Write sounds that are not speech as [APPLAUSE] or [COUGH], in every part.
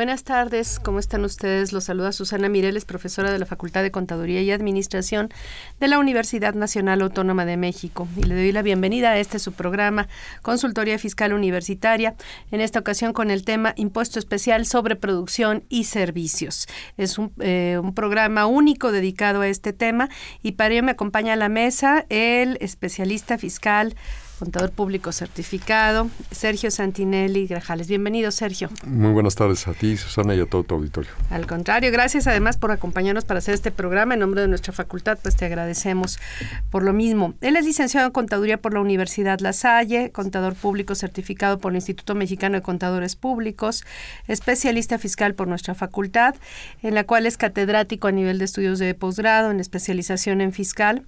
Buenas tardes, ¿cómo están ustedes? Los saluda Susana Mireles, profesora de la Facultad de Contaduría y Administración de la Universidad Nacional Autónoma de México. Y le doy la bienvenida a este su programa, Consultoría Fiscal Universitaria, en esta ocasión con el tema Impuesto Especial sobre Producción y Servicios. Es un, eh, un programa único dedicado a este tema y para ello me acompaña a la mesa el especialista fiscal contador público certificado, Sergio Santinelli Grajales. Bienvenido, Sergio. Muy buenas tardes a ti, Susana, y a todo tu auditorio. Al contrario, gracias además por acompañarnos para hacer este programa. En nombre de nuestra facultad, pues te agradecemos por lo mismo. Él es licenciado en Contaduría por la Universidad La Salle, contador público certificado por el Instituto Mexicano de Contadores Públicos, especialista fiscal por nuestra facultad, en la cual es catedrático a nivel de estudios de posgrado en especialización en fiscal,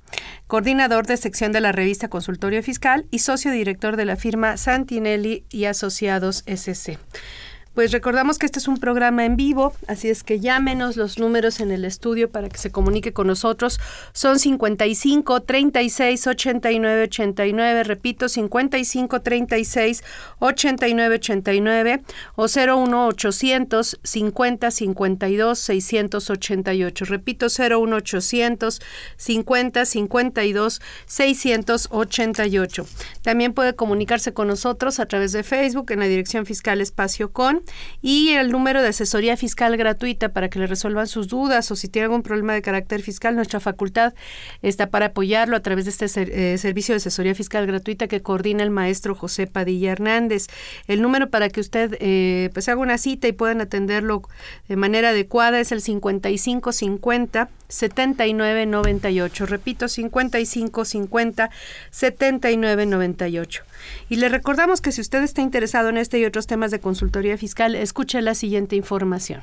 coordinador de sección de la revista Consultorio Fiscal y socio director de la firma Santinelli y Asociados SC. Pues recordamos que este es un programa en vivo, así es que llámenos los números en el estudio para que se comunique con nosotros. Son 55 36 89 89, repito, 55 36 89 89 o 01 800 50 52 688. Repito, 01 800 50 52 688. También puede comunicarse con nosotros a través de Facebook en la dirección fiscal espacio con y el número de asesoría fiscal gratuita para que le resuelvan sus dudas o si tiene algún problema de carácter fiscal, nuestra facultad está para apoyarlo a través de este eh, servicio de asesoría fiscal gratuita que coordina el maestro José Padilla Hernández. El número para que usted eh, pues haga una cita y puedan atenderlo de manera adecuada es el 5550 7998. Repito, 5550 7998. Y le recordamos que si usted está interesado en este y otros temas de consultoría fiscal, escuche la siguiente información.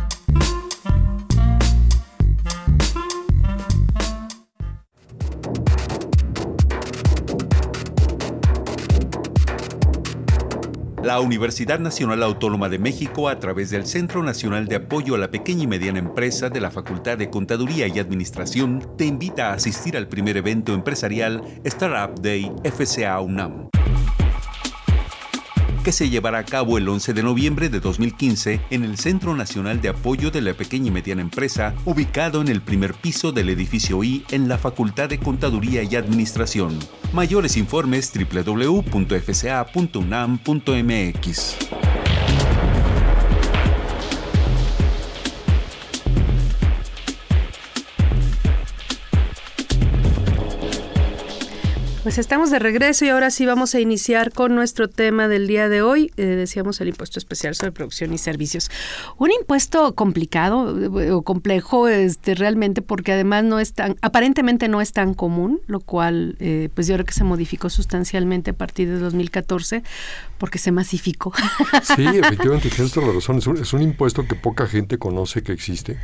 La Universidad Nacional Autónoma de México, a través del Centro Nacional de Apoyo a la Pequeña y Mediana Empresa de la Facultad de Contaduría y Administración, te invita a asistir al primer evento empresarial Startup Day FCA UNAM que se llevará a cabo el 11 de noviembre de 2015 en el Centro Nacional de Apoyo de la Pequeña y Mediana Empresa, ubicado en el primer piso del edificio I en la Facultad de Contaduría y Administración. Mayores informes www.fca.unam.mx. Pues estamos de regreso y ahora sí vamos a iniciar con nuestro tema del día de hoy. Eh, decíamos el impuesto especial sobre producción y servicios. Un impuesto complicado eh, o complejo este, realmente porque además no es tan, aparentemente no es tan común, lo cual eh, pues yo creo que se modificó sustancialmente a partir de 2014 porque se masificó. Sí, efectivamente, tienes toda la razón. Es un, es un impuesto que poca gente conoce que existe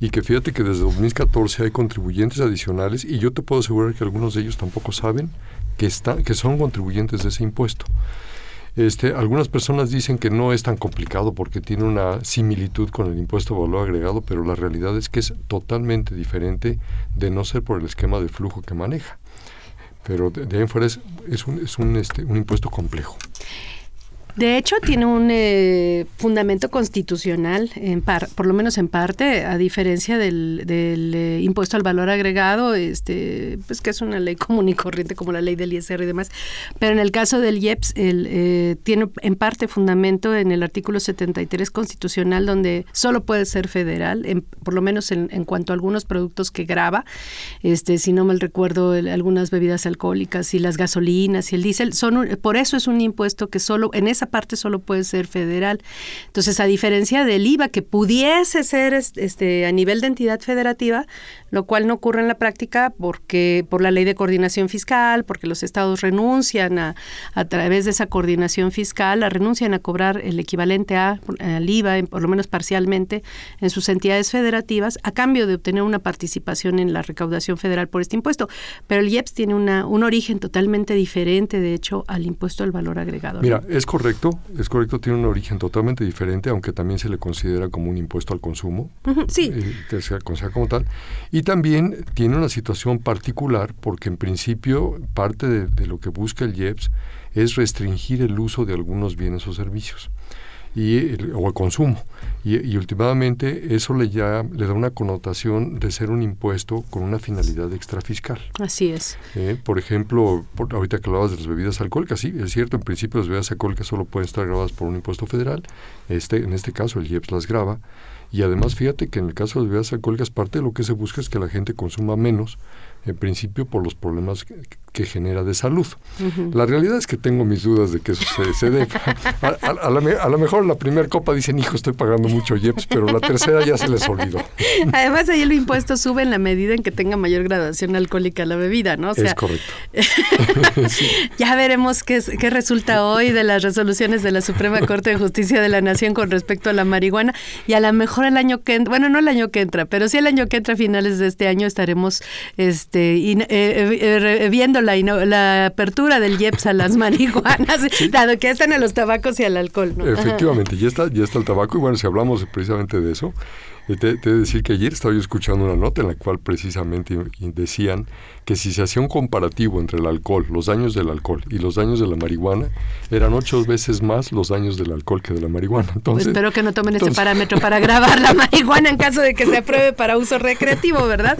y que fíjate que desde 2014 hay contribuyentes adicionales y yo te puedo asegurar que algunos de ellos tampoco saben que, está, que son contribuyentes de ese impuesto. Este, algunas personas dicen que no es tan complicado porque tiene una similitud con el impuesto de valor agregado, pero la realidad es que es totalmente diferente de no ser por el esquema de flujo que maneja. Pero de, de ahí en fuera es, es, un, es un, este, un impuesto complejo. De hecho, tiene un eh, fundamento constitucional, en par, por lo menos en parte, a diferencia del, del eh, impuesto al valor agregado, este, pues que es una ley común y corriente como la ley del ISR y demás. Pero en el caso del IEPS, el, eh, tiene en parte fundamento en el artículo 73 constitucional, donde solo puede ser federal, en, por lo menos en, en, cuanto a algunos productos que graba. Este, si no mal recuerdo, el, algunas bebidas alcohólicas y las gasolinas y el diésel, son por eso es un impuesto que solo en esa parte solo puede ser federal. Entonces, a diferencia del IVA, que pudiese ser este, a nivel de entidad federativa, lo cual no ocurre en la práctica porque por la ley de coordinación fiscal, porque los estados renuncian a, a través de esa coordinación fiscal, a, renuncian a cobrar el equivalente a, al IVA, por lo menos parcialmente, en sus entidades federativas, a cambio de obtener una participación en la recaudación federal por este impuesto. Pero el IEPS tiene una, un origen totalmente diferente, de hecho, al impuesto al valor agregado. Mira, es correcto, es correcto, tiene un origen totalmente diferente, aunque también se le considera como un impuesto al consumo, uh -huh, sí. eh, que se considera como tal, y también tiene una situación particular porque en principio parte de, de lo que busca el IEPS es restringir el uso de algunos bienes o servicios y, o el consumo. Y, y, últimamente eso le, ya, le da una connotación de ser un impuesto con una finalidad extrafiscal. Así es. Eh, por ejemplo, por, ahorita que hablabas de las bebidas alcohólicas, sí, es cierto, en principio las bebidas alcohólicas solo pueden estar grabadas por un impuesto federal. Este, en este caso el IEPS las graba. Y además fíjate que en el caso de bebidas alcohólicas parte de lo que se busca es que la gente consuma menos, en principio por los problemas que, genera de salud. Uh -huh. La realidad es que tengo mis dudas de que eso se, se dé. A, a, a, la, a, lo mejor la primera copa dicen, hijo, estoy pagando mucho IEPS, pero la tercera ya se les olvidó. Además, ahí el impuesto sube en la medida en que tenga mayor graduación alcohólica la bebida, ¿no? O sea, es correcto. [LAUGHS] sí. Ya veremos qué, qué resulta hoy de las resoluciones de la Suprema Corte de Justicia de la Nación con respecto a la marihuana y a lo mejor el año que entra, bueno, no el año que entra, pero sí el año que entra, a finales de este año, estaremos este, in, eh, eh, viendo la, la, apertura del IEPS a las [LAUGHS] marihuanas, sí. dado que están a los tabacos y al alcohol. ¿no? Efectivamente, ya está, ya está el tabaco y bueno, si hablamos precisamente de eso, te, te he de decir que ayer estaba yo escuchando una nota en la cual precisamente decían que si se hacía un comparativo entre el alcohol, los daños del alcohol y los daños de la marihuana, eran ocho veces más los daños del alcohol que de la marihuana. Entonces, pues espero que no tomen entonces... este parámetro para [LAUGHS] grabar la marihuana en caso de que se apruebe para uso recreativo, ¿verdad?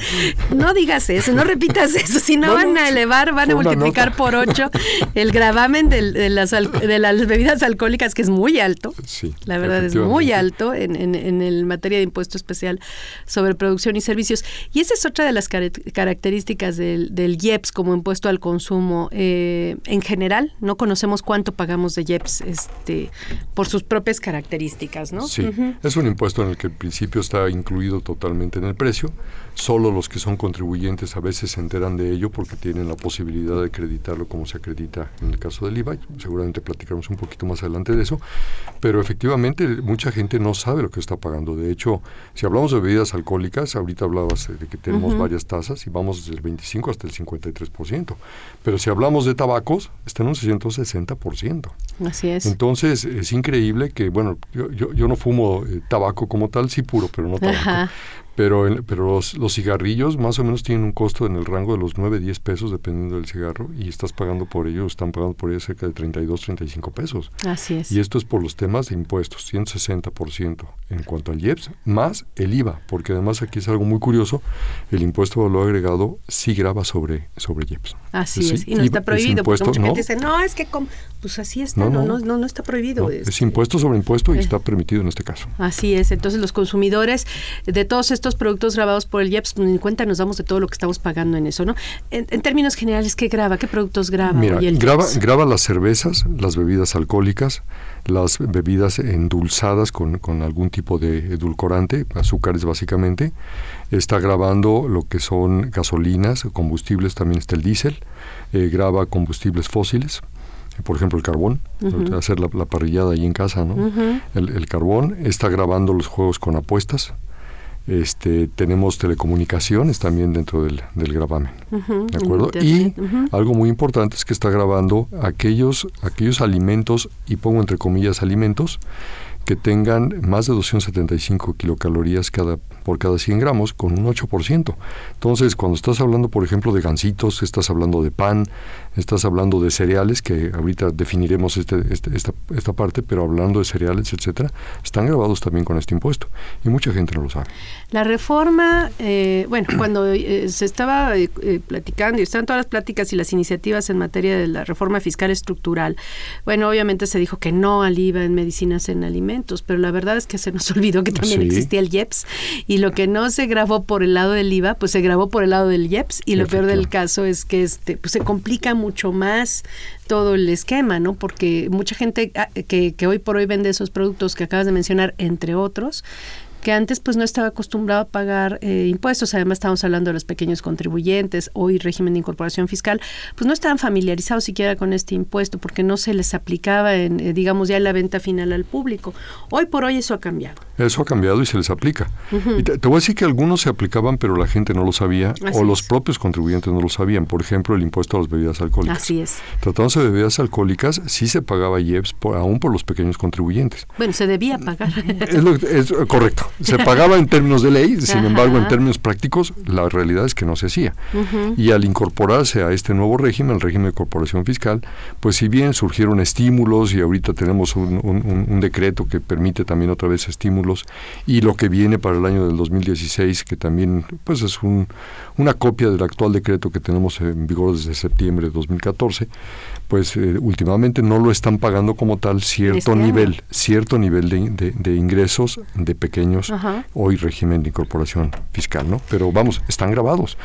No digas eso, no repitas eso, si no, no van a elevar, van a multiplicar nota. por ocho el gravamen de, de, las, de las bebidas alcohólicas, que es muy alto. Sí, la verdad es muy alto en, en, en el materia de impuesto especial sobre producción y servicios. Y esa es otra de las car características de del, del, IEPS como impuesto al consumo. Eh, en general, no conocemos cuánto pagamos de IEPS este, por sus propias características, ¿no? Sí, uh -huh. es un impuesto en el que el principio está incluido totalmente en el precio. Solo los que son contribuyentes a veces se enteran de ello porque tienen la posibilidad de acreditarlo como se acredita en el caso del IVA. Seguramente platicaremos un poquito más adelante de eso. Pero efectivamente mucha gente no sabe lo que está pagando. De hecho, si hablamos de bebidas alcohólicas, ahorita hablabas de que tenemos uh -huh. varias tasas y vamos desde el 25 hasta el 53%. Pero si hablamos de tabacos, está en un 160%. Así es. Entonces, es increíble que, bueno, yo, yo, yo no fumo eh, tabaco como tal, sí puro, pero no tabaco. Ajá. Pero, pero los, los, cigarrillos más o menos tienen un costo en el rango de los 9, 10 pesos dependiendo del cigarro y estás pagando por ello, están pagando por ello cerca de 32, 35 pesos. Así es. Y esto es por los temas de impuestos, 160% en cuanto al IEPS, más el IVA, porque además aquí es algo muy curioso, el impuesto de valor agregado sí graba sobre, sobre IEPS. Así es, es y no IVA, está prohibido, impuesto, porque mucha no, gente dice, no, es que com pues así está, no, no, no, no está prohibido. Este. Es impuesto sobre impuesto y eh. está permitido en este caso. Así es, entonces los consumidores de todos estos productos grabados por el IEPS, ni cuenta nos damos de todo lo que estamos pagando en eso, ¿no? En, en términos generales, ¿qué graba? ¿Qué productos graba? Mira, graba, graba las cervezas, las bebidas alcohólicas, las bebidas endulzadas con, con, algún tipo de edulcorante, azúcares básicamente. Está grabando lo que son gasolinas, combustibles, también está el diésel. Eh, graba combustibles fósiles, por ejemplo el carbón, uh -huh. hacer la, la, parrillada ahí en casa, ¿no? Uh -huh. el, el, carbón está grabando los juegos con apuestas. Este, tenemos telecomunicaciones también dentro del, del gravamen, uh -huh. ¿de acuerdo? Y algo muy importante es que está grabando aquellos, aquellos alimentos, y pongo entre comillas alimentos, que tengan más de 275 kilocalorías cada, por cada 100 gramos, con un 8%. Entonces, cuando estás hablando, por ejemplo, de gansitos, estás hablando de pan, estás hablando de cereales, que ahorita definiremos este, este, esta, esta parte, pero hablando de cereales, etcétera, están grabados también con este impuesto. Y mucha gente no lo sabe. La reforma, eh, bueno, [CLEARS THROAT] cuando eh, se estaba eh, eh, platicando y estaban todas las pláticas y las iniciativas en materia de la reforma fiscal estructural, bueno, obviamente se dijo que no al IVA en medicinas en alimentos, pero la verdad es que se nos [LAUGHS] olvidó que también Sí. existía el IEPS y lo que no se grabó por el lado del IVA, pues se grabó por el lado del IEPS y lo peor del caso es que este pues se complica mucho más todo el esquema, ¿no? Porque mucha gente ah, que, que hoy por hoy vende esos productos que acabas de mencionar, entre otros, que antes pues no estaba acostumbrado a pagar eh, impuestos, además estamos hablando de los pequeños contribuyentes, hoy régimen de incorporación fiscal, pues no estaban familiarizados siquiera con este impuesto porque no se les aplicaba en, eh, digamos, ya en la venta final al público. Hoy por hoy eso ha cambiado. Eso ha cambiado y se les aplica. Y te, te voy a decir que algunos se aplicaban, pero la gente no lo sabía, Así o los propios contribuyentes no lo sabían. Por ejemplo, el impuesto a las bebidas alcohólicas. Así es. Tratándose de bebidas alcohólicas, sí se pagaba IEPS, por, aún por los pequeños contribuyentes. Bueno, se debía pagar. Es, lo es, correcto. Se pagaba en términos de ley, sin Ajá. embargo, en términos prácticos, la realidad es que no se hacía. Y al incorporarse a este nuevo régimen, el régimen de corporación fiscal, pues si bien surgieron estímulos y ahorita tenemos un, un- un- un decreto que permite también otra vez estímulos y lo que viene para el año del 2016, que también pues es un- una copia del actual decreto que tenemos en vigor desde septiembre de 2014, pues eh, últimamente no lo están pagando como tal cierto nivel, cierto nivel de, de- de ingresos de pequeños Ajá. hoy régimen de incorporación fiscal, ¿no? Pero vamos, están grabados.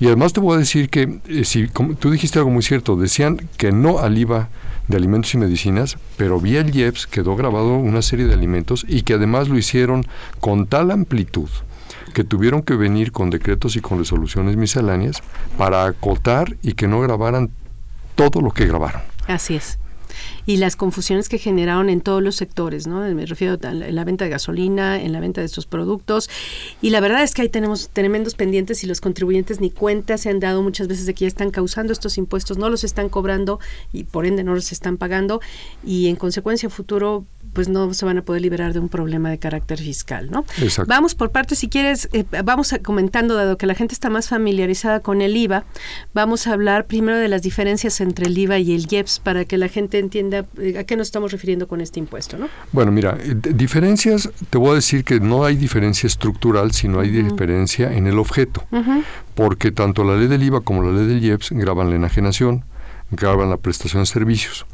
Y además te voy a decir que, eh, si como tú dijiste algo muy cierto, decían que no al IVA de alimentos y medicinas, pero vía el IEPS quedó grabado una serie de alimentos y que además lo hicieron con tal amplitud que tuvieron que venir con decretos y con resoluciones misceláneas para acotar y que no grabaran todo lo que grabaron. Así es. Y las confusiones que generaron en todos los sectores, ¿no? Me refiero a la, en la venta de gasolina, en la venta de estos productos. Y la verdad es que ahí tenemos tremendos pendientes y los contribuyentes ni cuenta se han dado muchas veces de que ya están causando estos impuestos, no los están cobrando y por ende no los están pagando. Y en consecuencia, futuro, pues no se van a poder liberar de un problema de carácter fiscal, ¿no? Exacto. Vamos por partes, si quieres, eh, vamos a- comentando, dado que la gente está más familiarizada con el IVA, vamos a hablar primero de las diferencias entre el IVA y el IEPS para que la gente entienda eh, a qué nos estamos refiriendo con este impuesto, ¿no? Bueno, mira, eh, diferencias, te voy a decir que no hay diferencia estructural, sino hay diferencia en el objeto, porque tanto la ley del IVA como la ley del IEPS graban la enajenación, graban la prestación de servicios.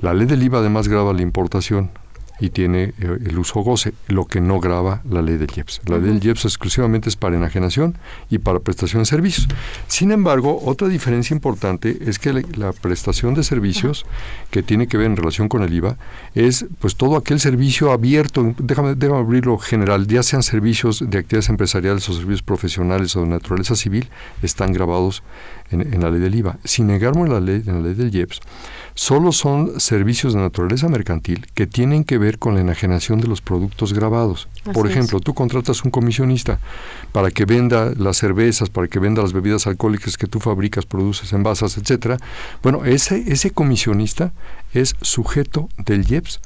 La ley del IVA además graba la importación y tiene eh, el uso goce, lo que no graba la ley del IEPS. La ley del IEPS exclusivamente es para enajenación y para prestación de servicios. Sin embargo, otra diferencia importante es que la, la prestación de servicios que tiene que ver en relación con el IVA es pues todo aquel servicio abierto, déjame, déjame abrirlo general, ya sean servicios de actividades empresariales o servicios profesionales o de naturaleza civil, están grabados en, en la ley del IVA. Sin negarme la ley, en la ley del IEPS, solo son servicios de naturaleza mercantil que tienen que ver con la enajenación de los productos grabados. Por es. ejemplo, tú contratas un comisionista para que venda las cervezas, para que venda las bebidas alcohólicas que tú fabricas, produces, envasas, etcétera. Bueno, ese, ese comisionista es sujeto del IEPS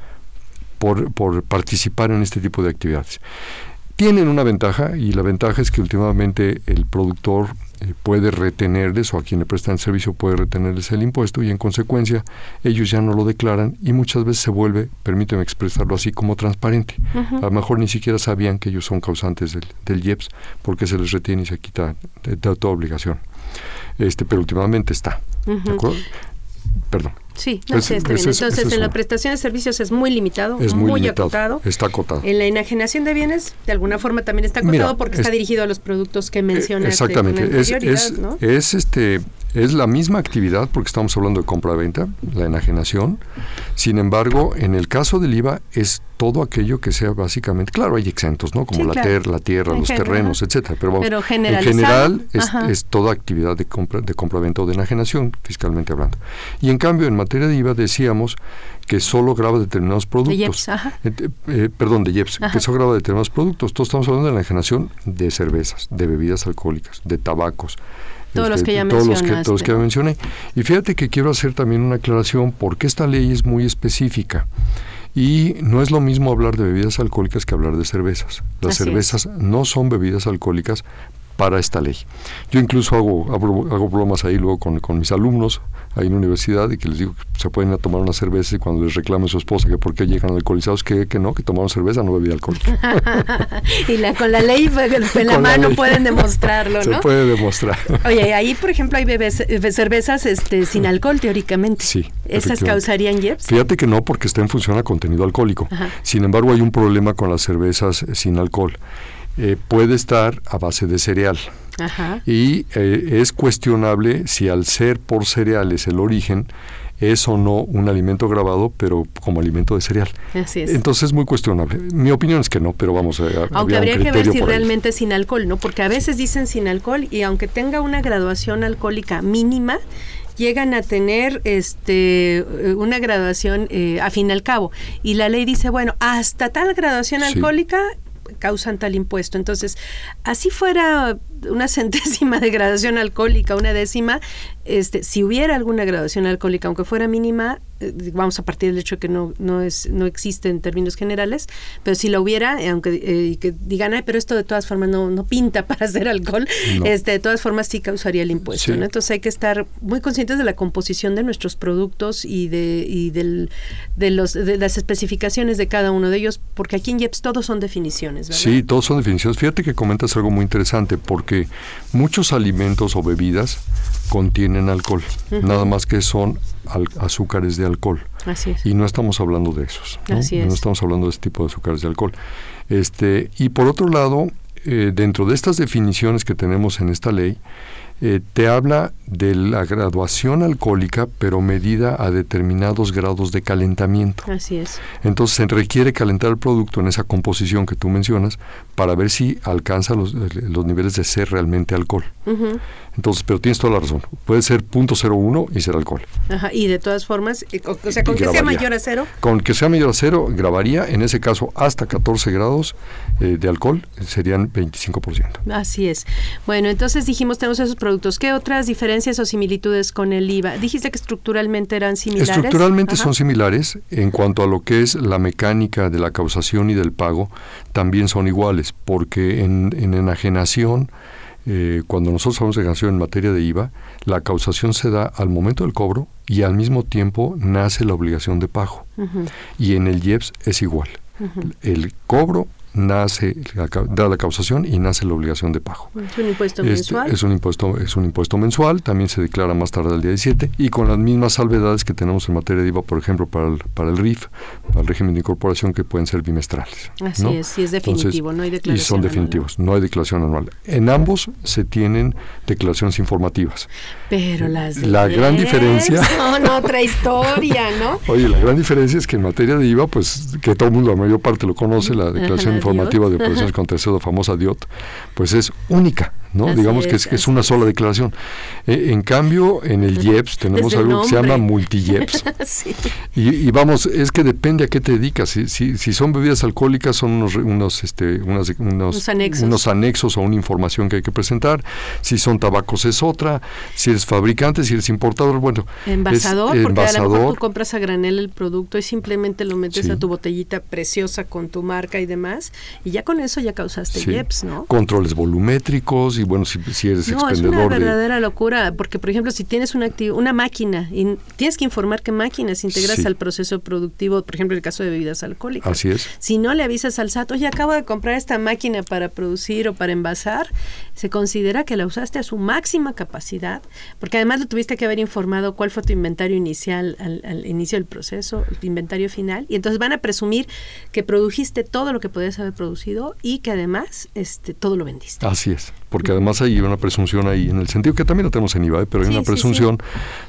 por, por participar en este tipo de actividades. Tienen una ventaja y la ventaja es que últimamente el productor eh, puede retenerles o a quien le prestan el servicio puede retenerles el impuesto y en consecuencia ellos ya no lo declaran y muchas veces se vuelve, permíteme expresarlo así, como transparente. A lo mejor ni siquiera sabían que ellos son causantes del, del IEPS porque se les retiene y se quita de, de toda obligación. Este, pero últimamente está. ¿de acuerdo? Perdón. Sí, no Ese- está bien. ese Entonces, ese en la prestación de servicios es muy limitado, Es muy, muy limitado. acotado. Está acotado. En la enajenación de bienes, de alguna forma también está acotado Mira, porque está es- dirigido a los productos que mencionaste Exactamente. con Es, es, ¿no? es, este, es la misma actividad porque estamos hablando de compra-venta, la enajenación. Sin embargo, en el caso del IVA es todo aquello que sea básicamente, claro, hay exentos, ¿no? Como Sí, la, claro. ter- la tierra, En los general. terrenos, etcétera. Pero, vamos, Pero en general es toda actividad de compra, de compra-venta o de enajenación, fiscalmente hablando. Y en cambio, en materia de IVA decíamos que solo graba determinados productos. IEPS, ajá. Ent- eh, perdón, de IEPS, Ajá. que eso graba determinados productos. Todos estamos hablando de la enajenación de cervezas, de bebidas alcohólicas, de tabacos. este, Todos los que ya todos los que, todos los que ya mencioné. Y fíjate que quiero hacer también una aclaración porque esta ley es muy específica Y no es lo mismo hablar de bebidas alcohólicas que hablar de cervezas. Las Así es. cervezas no son bebidas alcohólicas para esta ley. Yo incluso hago, hago, hago bromas ahí luego con, con mis alumnos ahí en la universidad y que les digo que se pueden ir a tomar una cerveza y cuando les reclame su esposa que por qué llegan alcoholizados, que, que no, que tomaron cerveza, no bebida alcohólica. [LAUGHS] y la, con la ley en [LAUGHS] la mano ley. pueden demostrarlo, [LAUGHS] Se ¿no? puede demostrar. Oye, ahí por ejemplo hay bebés, eh, cervezas este, sin alcohol teóricamente. Sí. ¿Esas causarían JEPS? Fíjate que no, porque está en función a contenido alcohólico. Ajá. Sin embargo, hay un problema con las cervezas eh, sin alcohol. Eh, puede estar a base de cereal. Ajá. Y eh, es cuestionable si al ser por cereales el origen es o no un alimento grabado, pero como alimento de cereal. Así es. Entonces es muy cuestionable. Mi opinión es que no, pero vamos a Aunque habría que ver si realmente es sin alcohol, ¿no? Porque a veces dicen sin alcohol y aunque tenga una graduación alcohólica mínima, llegan a tener este eh, una graduación eh, a fin al cabo. Y la ley dice, bueno, hasta tal graduación Sí. alcohólica causan tal impuesto. Entonces, así fuera una centésima de graduación alcohólica, una décima, este, si hubiera alguna graduación alcohólica, aunque fuera mínima, vamos a partir del hecho de que no, no, es, no existe en términos generales, pero si la hubiera, eh, aunque eh, que digan, ay, pero esto de todas formas no, no pinta [LAUGHS] para hacer alcohol, No. este, de todas formas sí causaría el impuesto. Sí. ¿no? Entonces hay que estar muy conscientes de la composición de nuestros productos y de, y del, de, los, de las especificaciones de cada uno de ellos, porque aquí en IEPS todos son definiciones, ¿verdad? Sí, todos son definiciones. Fíjate que comentas algo muy interesante porque muchos alimentos o bebidas contienen alcohol, nada más que son al- azúcares de alcohol. Así es. Y no estamos hablando de esos. ¿no? Así es. No estamos hablando de ese tipo de azúcares de alcohol. Este, y por otro lado, eh, dentro de estas definiciones que tenemos en esta ley, eh, te habla de la graduación alcohólica, pero medida a determinados grados de calentamiento. Así es. Entonces se requiere calentar el producto en esa composición que tú mencionas para ver si alcanza los, los niveles de ser realmente alcohol. Entonces, pero tienes toda la razón. Puede ser .01 y ser alcohol. Ajá, y de todas formas, eh, o, sea, con que sea mayor a cero, Con que sea mayor a cero, grabaría, en ese caso, hasta 14 grados eh, de alcohol, eh, serían 25%. así es. Bueno, entonces dijimos, tenemos esos productos. ¿Qué otras diferencias o similitudes con el IVA? Dijiste que estructuralmente eran similares. Estructuralmente Ajá. son similares en cuanto a lo que es la mecánica de la causación y del pago, también son iguales, porque en, en enajenación, eh, cuando nosotros hablamos de enajenación en materia de IVA, la causación se da al momento del cobro y al mismo tiempo nace la obligación de pago. Y en el IEPS es igual. El cobro nace, la da la causación y nace la obligación de pago. Es un impuesto Este, mensual. es un impuesto es un impuesto mensual, también se declara más tarde al día 17 y con las mismas salvedades que tenemos en materia de IVA, por ejemplo, para el, para el RIF, para el régimen de incorporación que pueden ser bimestrales. Así ¿no? es, sí es definitivo, no hay Y declaración son anual. definitivos, no hay declaración anual. En ambos se tienen declaraciones informativas. Pero las de La gran diferencia- [LAUGHS] Son otra historia, ¿no? [LAUGHS] Oye, la gran diferencia es que en materia de IVA, pues que todo el mundo, la mayor parte lo conoce, la declaración informativa DIOT. de operaciones con tercero, famosa DIOT, pues es única, ¿no? Así Digamos que es, es, que es una sola declaración. Eh, en cambio, en el IEPS tenemos el algo que se llama multi-IEPS. [LAUGHS] sí. Y, y vamos, es que depende a qué te dedicas. Si, si, si son bebidas alcohólicas, son unos, unos, este, unas- unos, anexos. unos anexos o una información que hay que presentar. Si son tabacos es otra. Si eres fabricante, si eres importador, bueno. es Envasador, porque a lo mejor tú compras a granel el producto y simplemente lo metes Sí. a tu botellita preciosa con tu marca y demás, y ya con eso ya causaste Sí. IEPS, ¿no? Controles volumétricos y bueno, si, si eres No, es una expendedor de... verdadera locura, porque por ejemplo, si tienes una, una máquina y tienes que informar qué máquinas integras Sí. al proceso productivo, por ejemplo, en el caso de bebidas alcohólicas. Así es. Si no le avisas al SAT, oye, acabo de comprar esta máquina para producir o para envasar, se considera que la usaste a su máxima capacidad, porque además lo tuviste que haber informado cuál fue tu inventario inicial al, al inicio del proceso, el inventario final, y entonces van a presumir que produjiste todo lo que podías haber producido y que además este, todo lo vendiste. Así es, porque además hay una presunción ahí, en el sentido que también la tenemos en IVA, ¿eh? pero hay Sí, una sí, presunción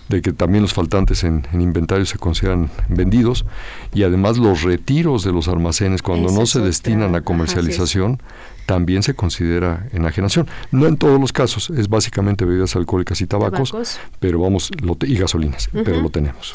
de que también los faltantes en, en inventario se consideran vendidos y además los retiros de los almacenes cuando Esa no se otra. destinan a comercialización también se considera enajenación. No en todos los casos, es básicamente bebidas alcohólicas y tabacos, Tabacos. pero vamos, lo te- y gasolinas, pero lo tenemos.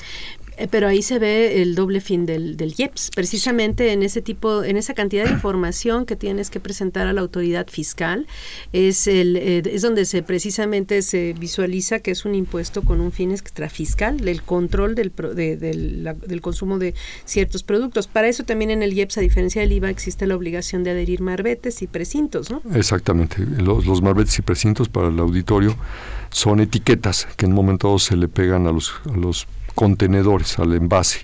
Eh, pero ahí se ve el doble fin del, del IEPS, precisamente en ese tipo, en esa cantidad de información que tienes que presentar a la autoridad fiscal, es el eh, es donde se precisamente se visualiza que es un impuesto con un fin extrafiscal, el control del, del consumo de ciertos productos. Para eso también en el IEPS, a diferencia del IVA, existe la obligación de adherir marbetes y precintos, ¿no? Exactamente. Los, los marbetes y precintos para el auditorio son etiquetas que en un momento se le pegan a los, a los contenedores, al envase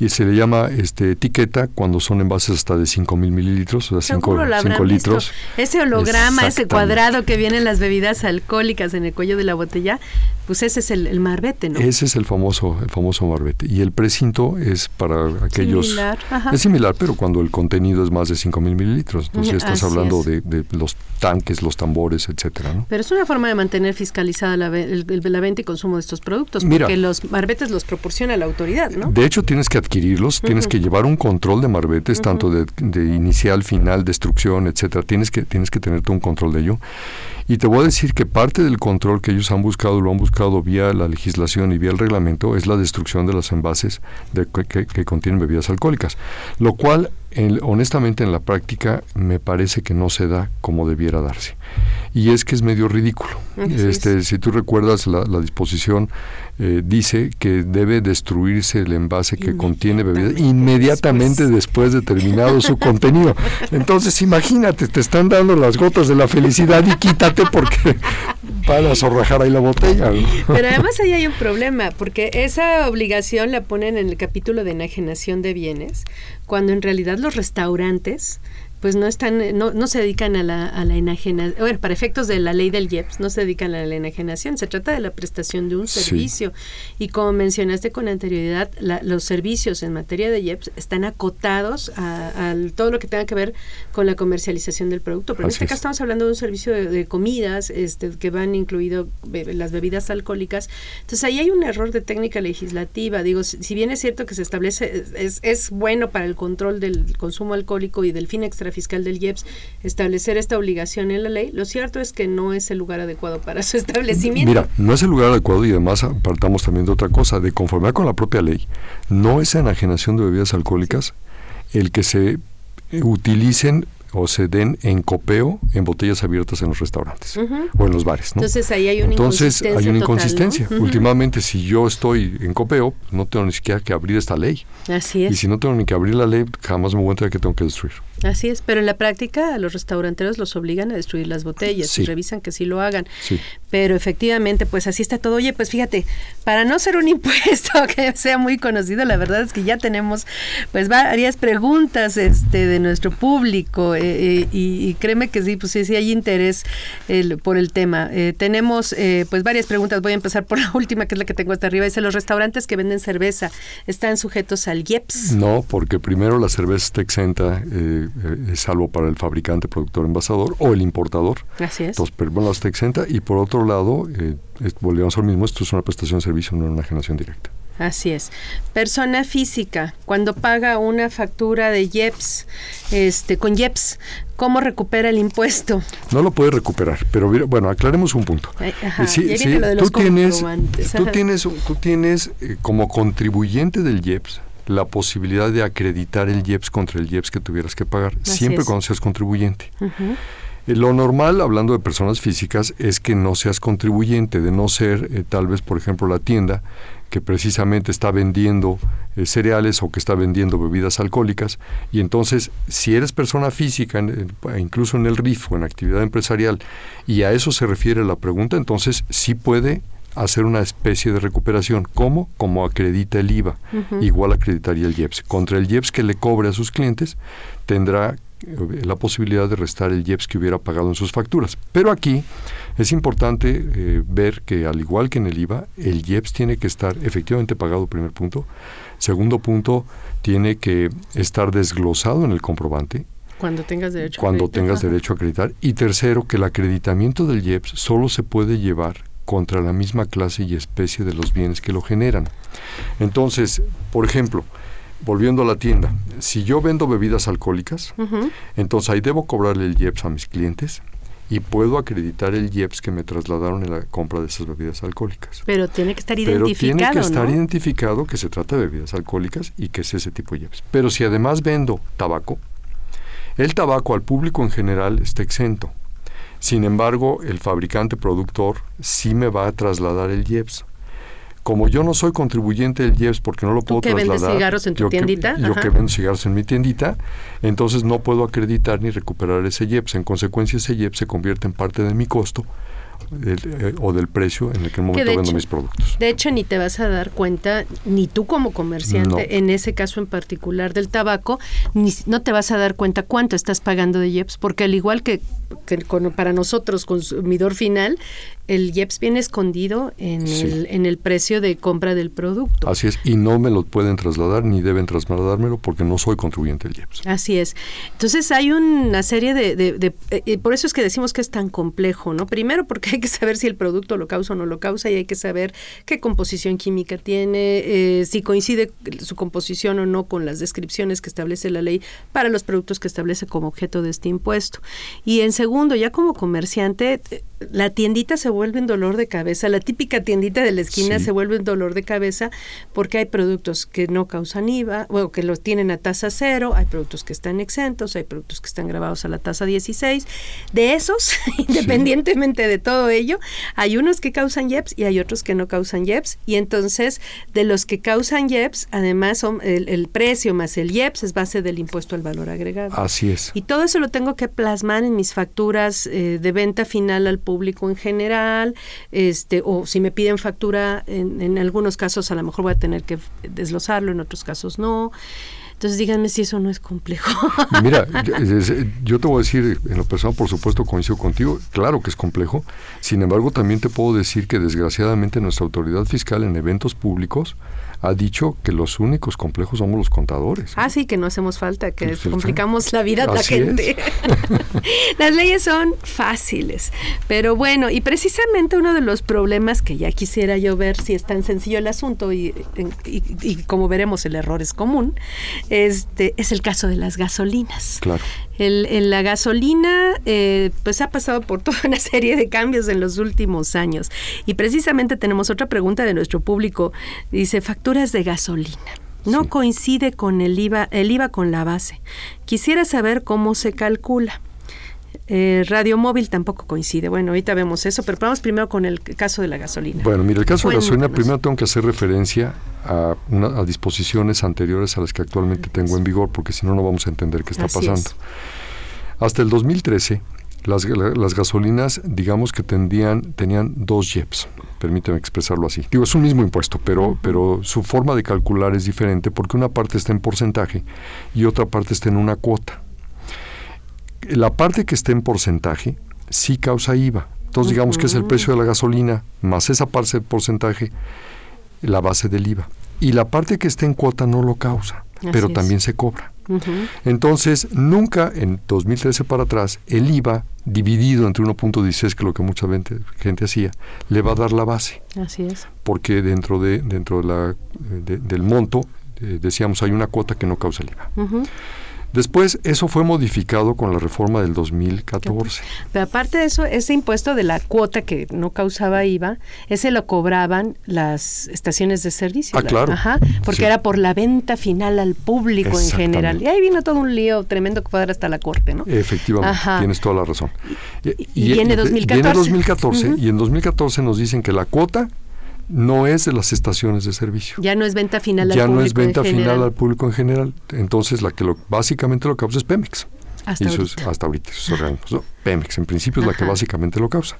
y se le llama este etiqueta cuando son envases hasta de 5 mil mililitros, o sea, 5 litros. Ese holograma, ese cuadrado que viene en las bebidas alcohólicas en el cuello de la botella, pues ese es el, marbete, ¿no? Ese es el famoso, el famoso marbete. Y el precinto es para aquellos... Similar, Es similar, pero cuando el contenido es más de 5 mil mililitros. Entonces estás hablando de, los tanques, los tambores, etcétera, ¿no? Pero es una forma de mantener fiscalizada la, la venta y consumo de estos productos, porque los marbetes los proporciona la autoridad, ¿no? De hecho, tienes que adquirirlos, tienes que llevar un control de marbetes, tanto de, inicial, final, destrucción, etcétera. Tienes que, tienes que tener un control de ello. Y te voy a decir que parte del control que ellos han buscado, lo han buscado vía la legislación y vía el reglamento, es la destrucción de los envases de, que, contienen bebidas alcohólicas, lo cual honestamente en la práctica me parece que no se da como debiera darse. Y es que es medio ridículo. este, si tú recuerdas la, la disposición eh, dice que debe destruirse el envase que contiene bebida inmediatamente después. de terminado su [LAUGHS] contenido. Entonces, imagínate, te están dando las gotas de la felicidad y quítate porque van a zorrajar ahí la botella. Pero además ahí hay un problema, porque esa obligación la ponen en el capítulo de enajenación de bienes, cuando en realidad los restaurantes pues no están, no, no se dedican a la, a la enajenación, bueno, para efectos de la ley del IEPS, no se dedican a la enajenación, se trata de la prestación de un servicio. Y como mencionaste con anterioridad, los servicios en materia de IEPS están acotados a, todo lo que tenga que ver con la comercialización del producto. Pero en este caso estamos hablando de un servicio de, comidas este, que van incluido las bebidas alcohólicas. Entonces ahí hay un error de técnica legislativa. Digo, si, bien es cierto que se establece, es, es bueno para el control del consumo alcohólico y del fin extra fiscal del IEPS establecer esta obligación en la ley, lo cierto es que no es el lugar adecuado para su [LAUGHS] establecimiento. Mira, no es el lugar adecuado y además apartamos también de otra cosa, de conformidad con la propia ley, no es enajenación de bebidas alcohólicas el que se utilicen o se den en copeo en botellas abiertas en los restaurantes o en los bares. Entonces ahí hay una Entonces hay una inconsistencia. Últimamente, si yo estoy en copeo, no tengo ni siquiera que abrir esta ley. Así es. Y si no tengo ni que abrir la ley, jamás me voy a enterar que tengo que destruir. Así es, pero en la práctica los restauranteros los obligan a destruir las botellas y revisan que sí lo hagan. Pero efectivamente, pues así está todo. Oye, pues fíjate, para no ser un [LAUGHS] impuesto que sea muy conocido, la verdad es que ya tenemos pues varias preguntas este de nuestro público eh, eh, y, créeme que sí, pues sí, sí hay interés por el tema. Eh, tenemos pues varias preguntas. Voy a empezar por [LAUGHS] la última, que es la que tengo hasta arriba. Dice, ¿los restaurantes que venden cerveza están sujetos al IEPS? No, porque primero la cerveza está exenta eh, es salvo para el fabricante, productor, envasador o el importador. Así es. Entonces, pero bueno, está exenta. Y por otro lado, eh, volvemos al mismo, esto es una prestación de servicio, no una generación directa. Así es. Persona física, cuando paga una factura de IEPS, este, con IEPS, ¿cómo recupera el impuesto? No lo puede recuperar, pero bueno, aclaremos un punto. tú, tienes, tú tienes, tú tienes como contribuyente del IEPS, la posibilidad de acreditar el IEPS contra el IEPS que tuvieras que pagar, siempre cuando seas contribuyente. Eh, lo normal, hablando de personas físicas, es que no seas contribuyente, de no ser eh, tal vez, por ejemplo, la tienda que precisamente está vendiendo eh, cereales o que está vendiendo bebidas alcohólicas. Y entonces, si eres persona física, incluso en el RIF o en actividad empresarial, y a eso se refiere la pregunta, entonces sí puede hacer una especie de recuperación. ¿Cómo? Como acredita el IVA. Igual acreditaría el IEPS. Contra el IEPS que le cobre a sus clientes, tendrá eh, la posibilidad de restar el IEPS que hubiera pagado en sus facturas. Pero aquí es importante eh, ver que al igual que en el IVA, el IEPS tiene que estar efectivamente pagado, primer punto. Segundo punto, tiene que estar desglosado en el comprobante. Cuando tengas derecho Cuando a tengas derecho a acreditar. Y tercero, que el acreditamiento del IEPS solo se puede llevar contra la misma clase y especie de los bienes que lo generan. Entonces, por ejemplo, volviendo a la tienda, si yo vendo bebidas alcohólicas, entonces ahí debo cobrarle el IEPS a mis clientes y puedo acreditar el IEPS que me trasladaron en la compra de esas bebidas alcohólicas. Pero tiene que estar Pero identificado, tiene que estar ¿no? identificado que se trata de bebidas alcohólicas y que es ese tipo de IEPS. Pero si además vendo tabaco, el tabaco al público en general está exento. Sin embargo, el fabricante productor sí me va a trasladar el IEPS. Como yo no soy contribuyente del IEPS porque no lo puedo que vendes trasladar. cigarros en tu yo que- tiendita, yo ajá. que vendo cigarros en mi tiendita, entonces no puedo acreditar ni recuperar ese IEPS. En consecuencia, ese IEPS se convierte en parte de mi costo del- eh, o del precio en el que en el Que momento vendo hecho- mis productos. De hecho, ni te vas a dar cuenta, ni tú como comerciante, No. en ese caso en particular del tabaco, ni, no te vas a dar cuenta cuánto estás pagando de IEPS, porque al igual que, que con- para nosotros, consumidor final, el IEPS viene escondido en, Sí. el, en el precio de compra del producto. Así es, y no me lo pueden trasladar ni deben trasladármelo porque no soy contribuyente del IEPS. Así es. Entonces hay una serie de... de- de- eh, eh, por eso es que decimos que es tan complejo, ¿no? Primero porque hay que saber si el producto lo causa o no lo causa y hay que saber qué composición química tiene, eh, si coincide su composición o no con las descripciones que establece la ley para los productos que establece como objeto de este impuesto. Y en segundo, ya como comerciante, la tiendita se vuelve un dolor de cabeza, la típica tiendita de la esquina Sí. se vuelve un dolor de cabeza porque hay productos que no causan IVA, o que los tienen a tasa cero, hay productos que están exentos, hay productos que están grabados a la tasa 16. De esos, [LAUGHS] independientemente de todo ello, hay unos que causan IEPS y hay otros que no causan IEPS. Y entonces, de los que causan IEPS, además son el, el precio más el IEPS es base del impuesto al valor agregado. Así es. Y todo eso lo tengo que plasmar en mis facturas eh, de venta final al público en general, este, o si me piden factura, en, en algunos casos a lo mejor voy a tener que desglosarlo, en otros casos no. Entonces díganme si eso no es complejo. Mira, [LAUGHS] yo te voy a decir, en lo personal, por supuesto, coincido contigo, claro que es complejo, sin embargo, también te puedo decir que desgraciadamente nuestra autoridad fiscal en eventos públicos ha dicho que los únicos complejos somos los contadores. ah, sí, que no hacemos falta, que Pues, complicamos la vida a la gente. [LAUGHS] Las leyes son fáciles, pero bueno, y precisamente uno de los problemas que ya quisiera yo ver si es tan sencillo el asunto y, y- y como veremos el error es común, este es el caso de las gasolinas. Claro. El, la gasolina eh, pues ha pasado por [LAUGHS] toda una serie de cambios en los últimos años y precisamente tenemos otra pregunta de nuestro público. Dice, facturas de gasolina. No Sí. coincide con el IVA, el IVA con la base. Quisiera saber cómo se calcula. Eh, radio móvil tampoco coincide. Bueno, ahorita vemos eso, pero vamos primero con el caso de la gasolina. Bueno, mira, el caso de la gasolina, primero tengo que hacer referencia a, una- a disposiciones anteriores a las que actualmente tengo en vigor, porque si no, no vamos a entender qué está Así pasando. es. Hasta el 2013, las, la- las gasolinas, digamos que tendían, tenían dos JEPs, permíteme expresarlo así. Digo, es un mismo impuesto, pero, pero su forma de calcular es diferente porque una parte está en porcentaje y otra parte está en una cuota. La parte que está en porcentaje sí causa IVA. Entonces, digamos que es el precio de la gasolina más esa parte de porcentaje, la base del IVA. Y la parte que está en cuota no lo causa, Así pero es. también se cobra. Entonces, nunca en 2013 para atrás, el IVA dividido entre 1.16, que es lo que mucha gente, gente hacía, le va a dar la base, Así es. porque dentro, de, dentro de la, de- del monto, eh, decíamos, hay una cuota que no causa el IVA. Ujú. Después, eso fue modificado con la reforma del 2014. Pero aparte de eso, ese impuesto de la cuota que no causaba IVA, ese lo cobraban las estaciones de servicio. Ah, la- claro. Ajá, porque Sí. era por la venta final al público en general. Y ahí vino todo un lío tremendo que fue hasta la corte, ¿no? Efectivamente, Ajá. tienes toda la razón. y viene 2014. Viene 2014 Ujú. y en 2014 nos dicen que la cuota no es de las estaciones de servicio. Ya no es venta final al ya público. no es venta en final general. al público en general. Entonces, la que lo, básicamente lo causa es Pemex. Hasta Y sus- ahorita. hasta ahorita, sus organismos, ¿no? Pemex, en principio, es la que básicamente lo causa.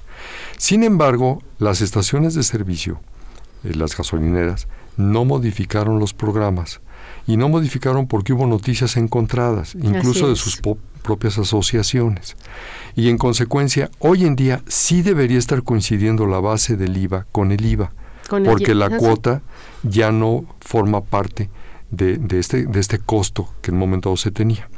Sin embargo, las estaciones de servicio, eh, las gasolineras, no modificaron los programas. Y no modificaron porque hubo noticias encontradas, incluso de sus propias asociaciones. Y en consecuencia, hoy en día sí debería estar coincidiendo la base del IVA con el IVA, Con porque la cuota ya no forma parte de, de este, de este costo que en un momento dado se tenía.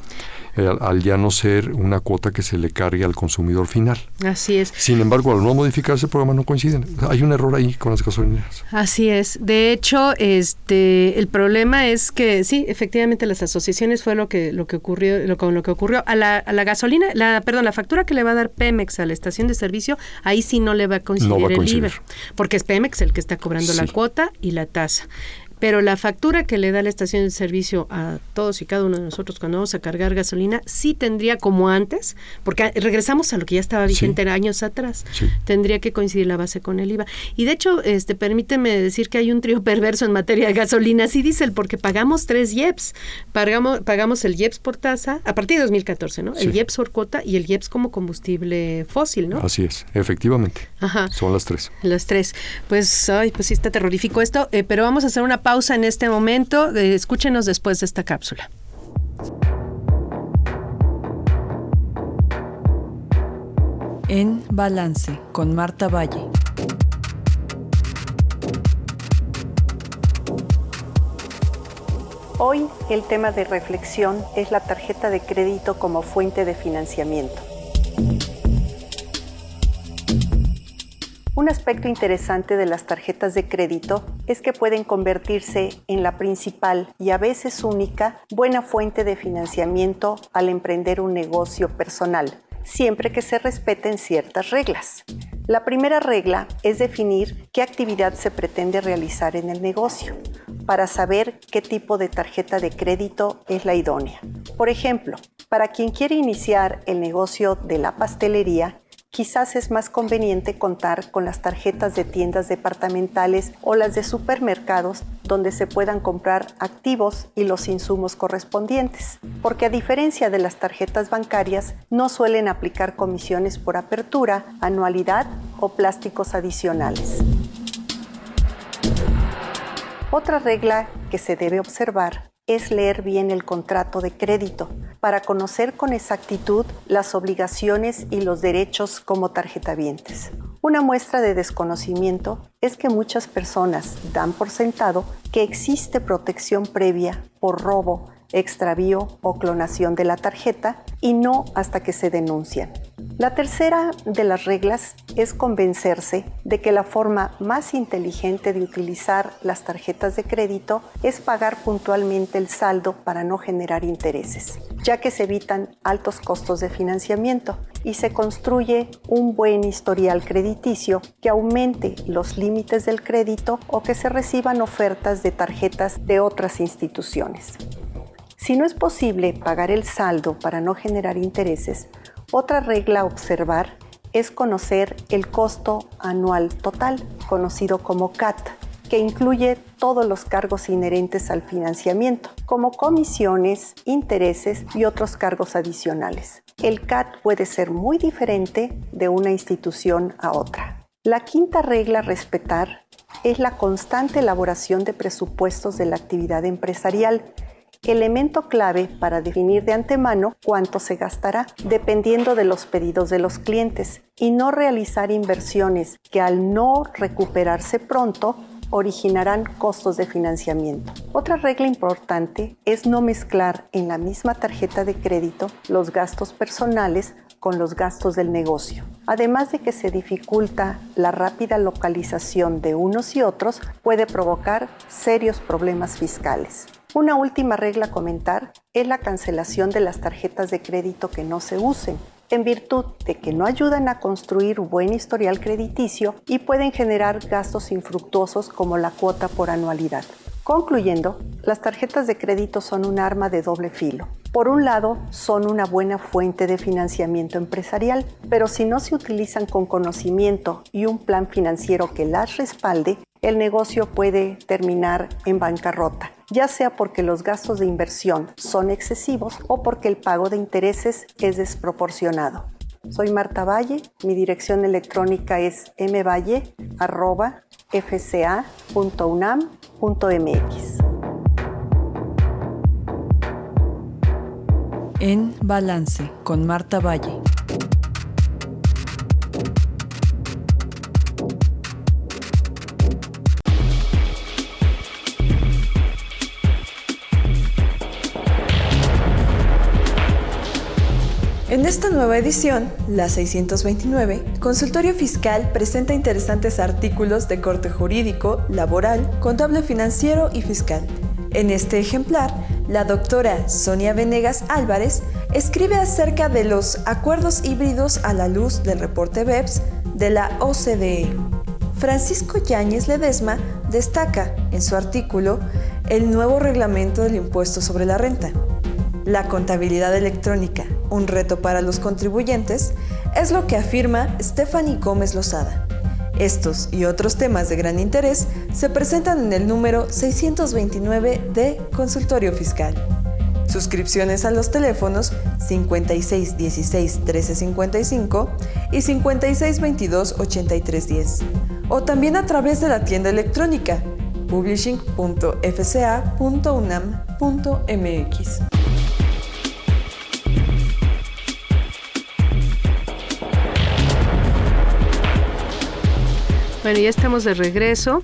Eh, al, ya no ser una cuota que se le cargue al consumidor final. Así es. Sin embargo, al no modificarse el programa no coinciden. Hay un error ahí con las gasolineras. Así es. De hecho, este, el problema es que sí, efectivamente las asociaciones fue lo que lo que ocurrió, lo, con lo que ocurrió a la, a la gasolina, la, perdón, la factura que le va a dar Pemex a la estación de servicio, ahí sí no le va a coincidir, No va a el coincidir. IVA, porque es Pemex el que está cobrando la cuota y la tasa. Pero la factura que le da la estación de servicio a todos y cada uno de nosotros cuando vamos a cargar gasolina sí tendría como antes, porque regresamos a lo que ya estaba vigente años atrás, Sí. tendría que coincidir la base con el IVA. Y de hecho, este, permíteme decir que hay un trío perverso en materia de gasolinas y diésel, porque pagamos tres IEPS. Pagamos, pagamos el IEPS por tasa, a partir de 2014, ¿no? El. IEPS por cuota y el IEPS como combustible fósil, ¿no? Así es, efectivamente. Ajá. Son las tres. Las tres. Pues, ay, pues sí está terrorífico esto, eh, pero vamos a hacer una pausa en este momento. Eh, escúchenos después de esta cápsula. En Balance con Marta Valle. Hoy el tema de reflexión es la tarjeta de crédito como fuente de financiamiento. Un aspecto interesante de las tarjetas de crédito es que pueden convertirse en la principal y a veces única buena fuente de financiamiento al emprender un negocio personal, siempre que se respeten ciertas reglas. La primera regla es definir qué actividad se pretende realizar en el negocio para saber qué tipo de tarjeta de crédito es la idónea. Por ejemplo, para quien quiere iniciar el negocio de la pastelería, quizás es más conveniente contar con las tarjetas de tiendas departamentales o las de supermercados donde se puedan comprar activos y los insumos correspondientes, porque a diferencia de las tarjetas bancarias no suelen aplicar comisiones por apertura, anualidad o plásticos adicionales. Otra regla que se debe observar es leer bien el contrato de crédito para conocer con exactitud las obligaciones y los derechos como tarjetavientes. Una muestra de desconocimiento es que muchas personas dan por sentado que existe protección previa por robo, extravío o clonación de la tarjeta y no hasta que se denuncian. La tercera de las reglas es convencerse de que la forma más inteligente de utilizar las tarjetas de crédito es pagar puntualmente el saldo para no generar intereses, ya que se evitan altos costos de financiamiento y se construye un buen historial crediticio que aumente los límites del crédito o que se reciban ofertas de tarjetas de otras instituciones. Si no es posible pagar el saldo para no generar intereses, otra regla a observar es conocer el costo anual total, conocido como CAT, que incluye todos los cargos inherentes al financiamiento, como comisiones, intereses y otros cargos adicionales. El CAT puede ser muy diferente de una institución a otra. La quinta regla a respetar es la constante elaboración de presupuestos de la actividad empresarial elemento clave para definir de antemano cuánto se gastará, dependiendo de los pedidos de los clientes, y no realizar inversiones que al no recuperarse pronto originarán costos de financiamiento. Otra regla importante es no mezclar en la misma tarjeta de crédito los gastos personales con los gastos del negocio. Además de que se dificulta la rápida localización de unos y otros, puede provocar serios problemas fiscales. Una última regla a comentar es la cancelación de las tarjetas de crédito que no se usen, en virtud de que no ayudan a construir buen historial crediticio y pueden generar gastos infructuosos como la cuota por anualidad. Concluyendo, las tarjetas de crédito son un arma de doble filo. Por un lado, son una buena fuente de financiamiento empresarial, pero si no se utilizan con conocimiento y un plan financiero que las respalde, el negocio puede terminar en bancarrota, ya sea porque los gastos de inversión son excesivos o porque el pago de intereses es desproporcionado. Soy Marta Valle, mi dirección electrónica es mvalle.fca.unam.mx. En Balance con Marta Valle. En esta nueva edición, la 629, Consultorio Fiscal presenta interesantes artículos de corte jurídico, laboral, contable financiero y fiscal. En este ejemplar, la doctora Sonia Venegas Álvarez escribe acerca de los acuerdos híbridos a la luz del reporte BEPS de la OCDE. Francisco Yáñez Ledesma destaca en su artículo el nuevo reglamento del impuesto sobre la renta. La contabilidad electrónica, un reto para los contribuyentes, es lo que afirma Stephanie Gómez Lozada. Estos y otros temas de gran interés se presentan en el número 629 de Consultorio Fiscal. Suscripciones a los teléfonos 5616 1355 y 5622 8310 o también a través de la tienda electrónica publishing.fca.unam.mx. Bueno, ya estamos de regreso.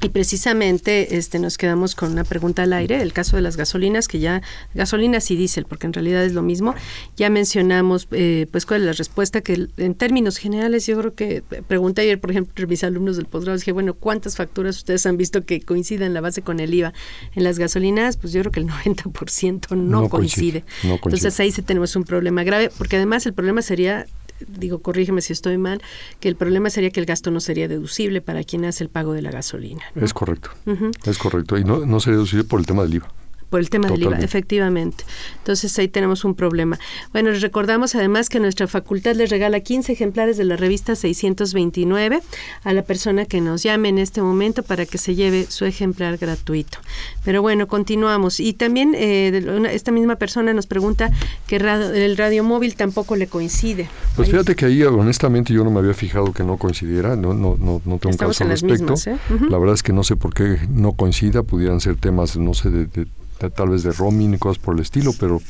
Y precisamente este, nos quedamos con una pregunta al aire, el caso de las gasolinas, que ya, gasolinas y diésel, porque en realidad es lo mismo. Ya mencionamos, eh, pues, cuál es la respuesta, que en términos generales, yo creo que pregunté ayer, por ejemplo, mis alumnos del posgrado, dije, bueno, ¿cuántas facturas ustedes han visto que coincidan la base con el IVA? En las gasolinas, pues yo creo que el 90% no, no coincide. No coincide. Entonces ahí sí tenemos un problema grave, porque además el problema sería digo, corrígeme si estoy mal, que el problema sería que el gasto no sería deducible para quien hace el pago de la gasolina. Es correcto, es correcto. Y no, no sería deducible por el tema del IVA por el tema del IVA, efectivamente. Entonces ahí tenemos un problema. Bueno, les recordamos además que nuestra facultad les regala 15 ejemplares de la revista 629 a la persona que nos llame en este momento para que se lleve su ejemplar gratuito. Pero bueno, continuamos. Y también eh, esta misma persona nos pregunta que el radio móvil tampoco le coincide. Pues fíjate que ahí honestamente yo no me había fijado que no coincidiera, no, no, no, no tengo un caso al respecto. ¿eh? La verdad es que no sé por qué no coincida, pudieran ser temas, no sé, de tal vez de roaming y cosas por el estilo, pero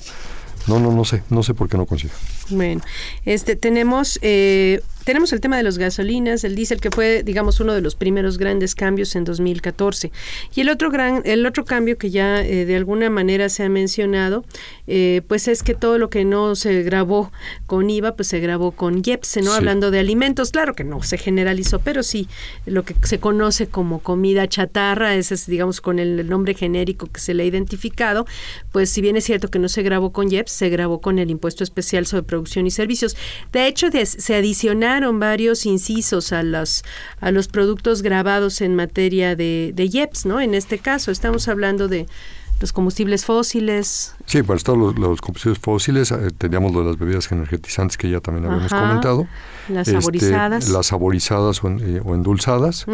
no, no, no sé, no sé por qué no coincide. Bueno, este tenemos eh, tenemos el tema de los gasolinas, el diésel que fue, digamos, uno de los primeros grandes cambios en 2014. Y el otro gran, el otro cambio que ya eh, de alguna manera se ha mencionado, eh, pues es que todo lo que no se grabó con IVA, pues se grabó con IEPS, ¿no? Hablando de alimentos, claro que no se generalizó, pero sí lo que se conoce como comida chatarra, ese es, digamos, con el nombre genérico que se le ha identificado, pues si bien es cierto que no se grabó con IEPS, se grabó con el impuesto especial sobre producción y servicios. De hecho, se adicionaron varios incisos a los, a los productos grabados en materia de, de IEPS, ¿no? En este caso, estamos hablando de los combustibles fósiles. Sí, para todos los, combustibles fósiles eh, teníamos lo de las bebidas energetizantes que ya también habíamos comentado. Las este, saborizadas. Las saborizadas o, eh, endulzadas.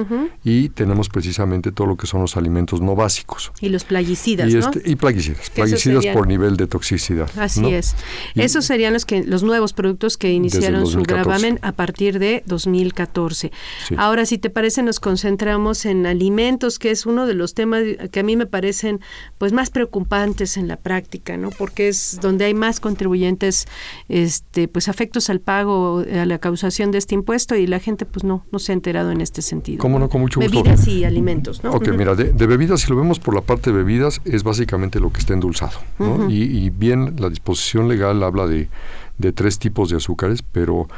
Y tenemos precisamente todo lo que son los alimentos no básicos. Y los plaguicidas, y ¿no? Este, y plaguicidas. Plaguicidas por nivel de toxicidad. Así es. Esos serían los, que, los nuevos productos que iniciaron su gravamen a partir de 2014. Ahora, si te parece, nos concentramos en alimentos, que es uno de los temas que a mí me parecen pues más preocupantes en la práctica, ¿no? Porque es donde hay más contribuyentes este pues afectos al pago a la causa de este impuesto y la gente pues no, no se ha enterado en este sentido. ¿Cómo no? Con mucho gusto. Bebidas y alimentos, ¿no? Ok, mira, de, bebidas, si lo vemos por la parte de bebidas, es básicamente lo que está endulzado, ¿no? y, bien, la disposición legal habla de, de tres tipos de azúcares, pero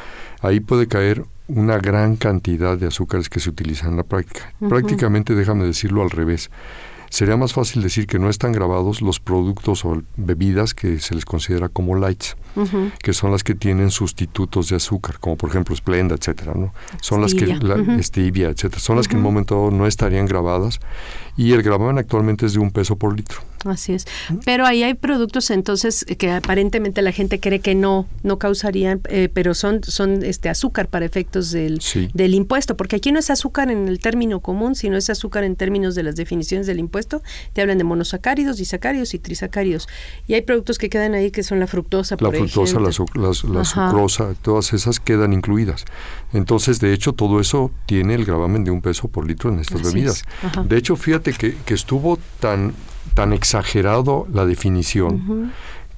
ahí puede caer una gran cantidad de azúcares que se utilizan en la práctica. Prácticamente, déjame decirlo al revés sería más fácil decir que no están grabados los productos o bebidas que se les considera como lights, que son las que tienen sustitutos de azúcar, como por ejemplo Splenda, etcétera, ¿no? Son las que la, stevia, etcétera, son las que en un momento no estarían grabadas y el gravamen actualmente es de un peso por litro. Así es. Pero ahí hay productos entonces que aparentemente la gente cree que no no causarían, eh, pero son son este azúcar para efectos del, del impuesto, porque aquí no es azúcar en el término común, sino es azúcar en términos de las definiciones del impuesto. Te hablan de monosacáridos, disacáridos y trisacáridos. Y hay productos que quedan ahí que son la fructosa, la fructosa, la, la, sucrosa, todas esas quedan incluidas. Entonces, de hecho, todo eso tiene el gravamen de un peso por litro en estas bebidas. De hecho, fíjate que, que estuvo tan tan exagerado la definición